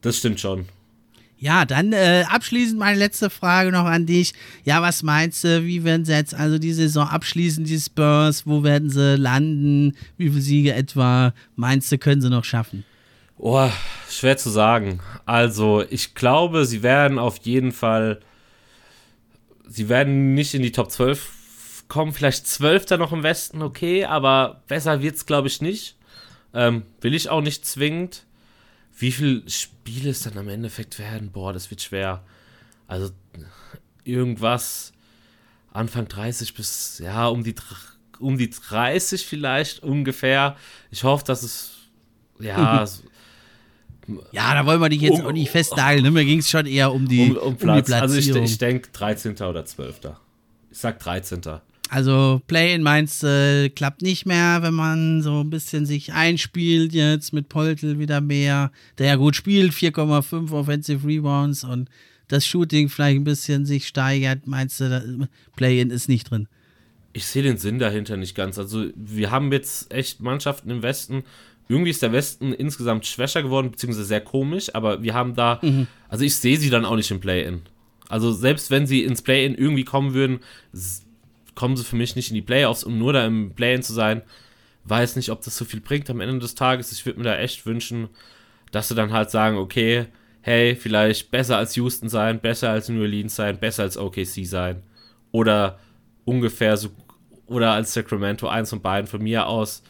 das stimmt schon. Ja, dann äh, abschließend meine letzte Frage noch an dich. Ja, was meinst du, wie werden sie jetzt also die Saison abschließen, die Spurs? Wo werden sie landen? Wie viele Siege etwa meinst du, können sie noch schaffen? Oh, schwer zu sagen. Also, ich glaube, sie werden auf jeden Fall. Sie werden nicht in die Top 12 kommen. Vielleicht 12. noch im Westen, okay, aber besser wird es, glaube ich, nicht. Ähm, will ich auch nicht zwingend. Wie viele Spiele es dann am Endeffekt werden? Boah, das wird schwer. Also irgendwas Anfang 30 bis, ja, um die, um die 30 vielleicht ungefähr. Ich hoffe, dass es, ja. [laughs] ja, da wollen wir dich jetzt um, auch nicht festnageln. Ne? Mir ging es schon eher um die, um, um, um die Platzierung. Also ich, ich denke 13. oder 12. Ich sag 13. Also Play-in meinst du, klappt nicht mehr, wenn man so ein bisschen sich einspielt jetzt mit Poltel wieder mehr, der ja gut spielt, 4,5 Offensive Rebounds und das Shooting vielleicht ein bisschen sich steigert, meinst du, Play-in ist nicht drin? Ich sehe den Sinn dahinter nicht ganz. Also wir haben jetzt echt Mannschaften im Westen. Irgendwie ist der Westen insgesamt schwächer geworden, beziehungsweise sehr komisch, aber wir haben da, mhm. also ich sehe sie dann auch nicht im Play-in. Also selbst wenn sie ins Play-in irgendwie kommen würden, kommen sie für mich nicht in die Playoffs, um nur da im Play-In zu sein. Weiß nicht, ob das so viel bringt am Ende des Tages. Ich würde mir da echt wünschen, dass sie dann halt sagen, okay, hey, vielleicht besser als Houston sein, besser als New Orleans sein, besser als OKC sein. Oder ungefähr so, oder als Sacramento, eins von beiden von mir aus,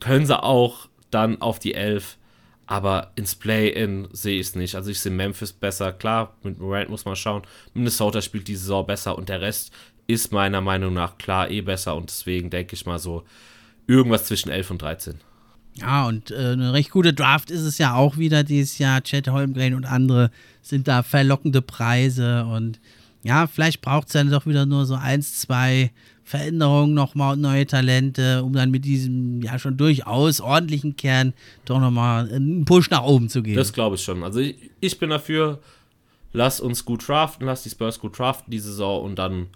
können sie auch dann auf die Elf. Aber ins Play-In sehe ich es nicht. Also ich sehe Memphis besser. Klar, mit Morant muss man schauen. Minnesota spielt die Saison besser und der Rest ist meiner Meinung nach klar eh besser und deswegen denke ich mal so irgendwas zwischen 11 und 13. Ja, und äh, eine recht gute Draft ist es ja auch wieder dieses Jahr. Chad Holmgren und andere sind da verlockende Preise und ja, vielleicht braucht es dann doch wieder nur so eins, zwei Veränderungen nochmal und neue Talente, um dann mit diesem ja schon durchaus ordentlichen Kern doch nochmal einen Push nach oben zu gehen. Das glaube ich schon. Also ich, ich bin dafür, lass uns gut draften, lass die Spurs gut draften die Saison und dann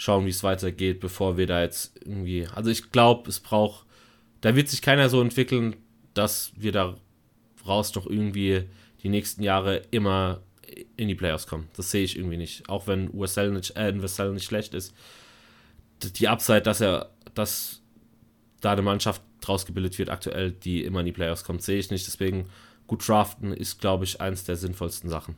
schauen, wie es weitergeht, bevor wir da jetzt irgendwie. Also ich glaube, es braucht. Da wird sich keiner so entwickeln, dass wir da raus doch irgendwie die nächsten Jahre immer in die Playoffs kommen. Das sehe ich irgendwie nicht. Auch wenn USL nicht, äh, USL nicht schlecht ist. Die Upside, dass er, dass da eine Mannschaft draus gebildet wird, aktuell, die immer in die Playoffs kommt, sehe ich nicht. Deswegen gut draften ist, glaube ich, eins der sinnvollsten Sachen.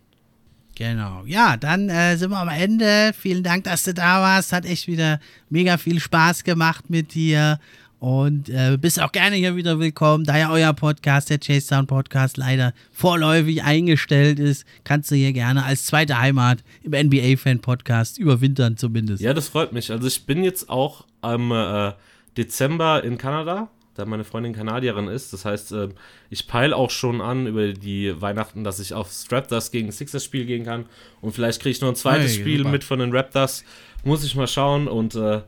Genau. Ja, dann äh, sind wir am Ende. Vielen Dank, dass du da warst. Hat echt wieder mega viel Spaß gemacht mit dir. Und äh, bist auch gerne hier wieder willkommen. Da ja euer Podcast, der Chase Sound Podcast, leider vorläufig eingestellt ist, kannst du hier gerne als zweite Heimat im NBA-Fan-Podcast überwintern zumindest. Ja, das freut mich. Also ich bin jetzt auch am äh, Dezember in Kanada da meine Freundin Kanadierin ist. Das heißt, ähm, ich peile auch schon an über die Weihnachten, dass ich aufs Raptors gegen Sixers Spiel gehen kann. Und vielleicht kriege ich noch ein zweites hey, Spiel super. mit von den Raptors. Muss ich mal schauen. Und äh,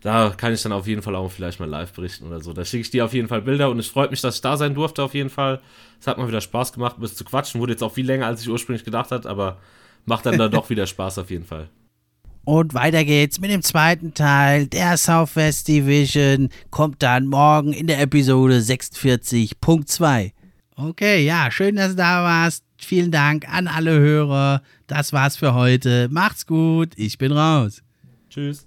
da kann ich dann auf jeden Fall auch vielleicht mal live berichten oder so. Da schicke ich dir auf jeden Fall Bilder und es freut mich, dass ich da sein durfte auf jeden Fall. Es hat mal wieder Spaß gemacht, bis zu quatschen. Wurde jetzt auch viel länger, als ich ursprünglich gedacht hatte, aber macht dann da [laughs] doch wieder Spaß auf jeden Fall. Und weiter geht's mit dem zweiten Teil der Southwest Division. Kommt dann morgen in der Episode 46.2. Okay, ja, schön, dass du da warst. Vielen Dank an alle Hörer. Das war's für heute. Macht's gut. Ich bin raus. Tschüss.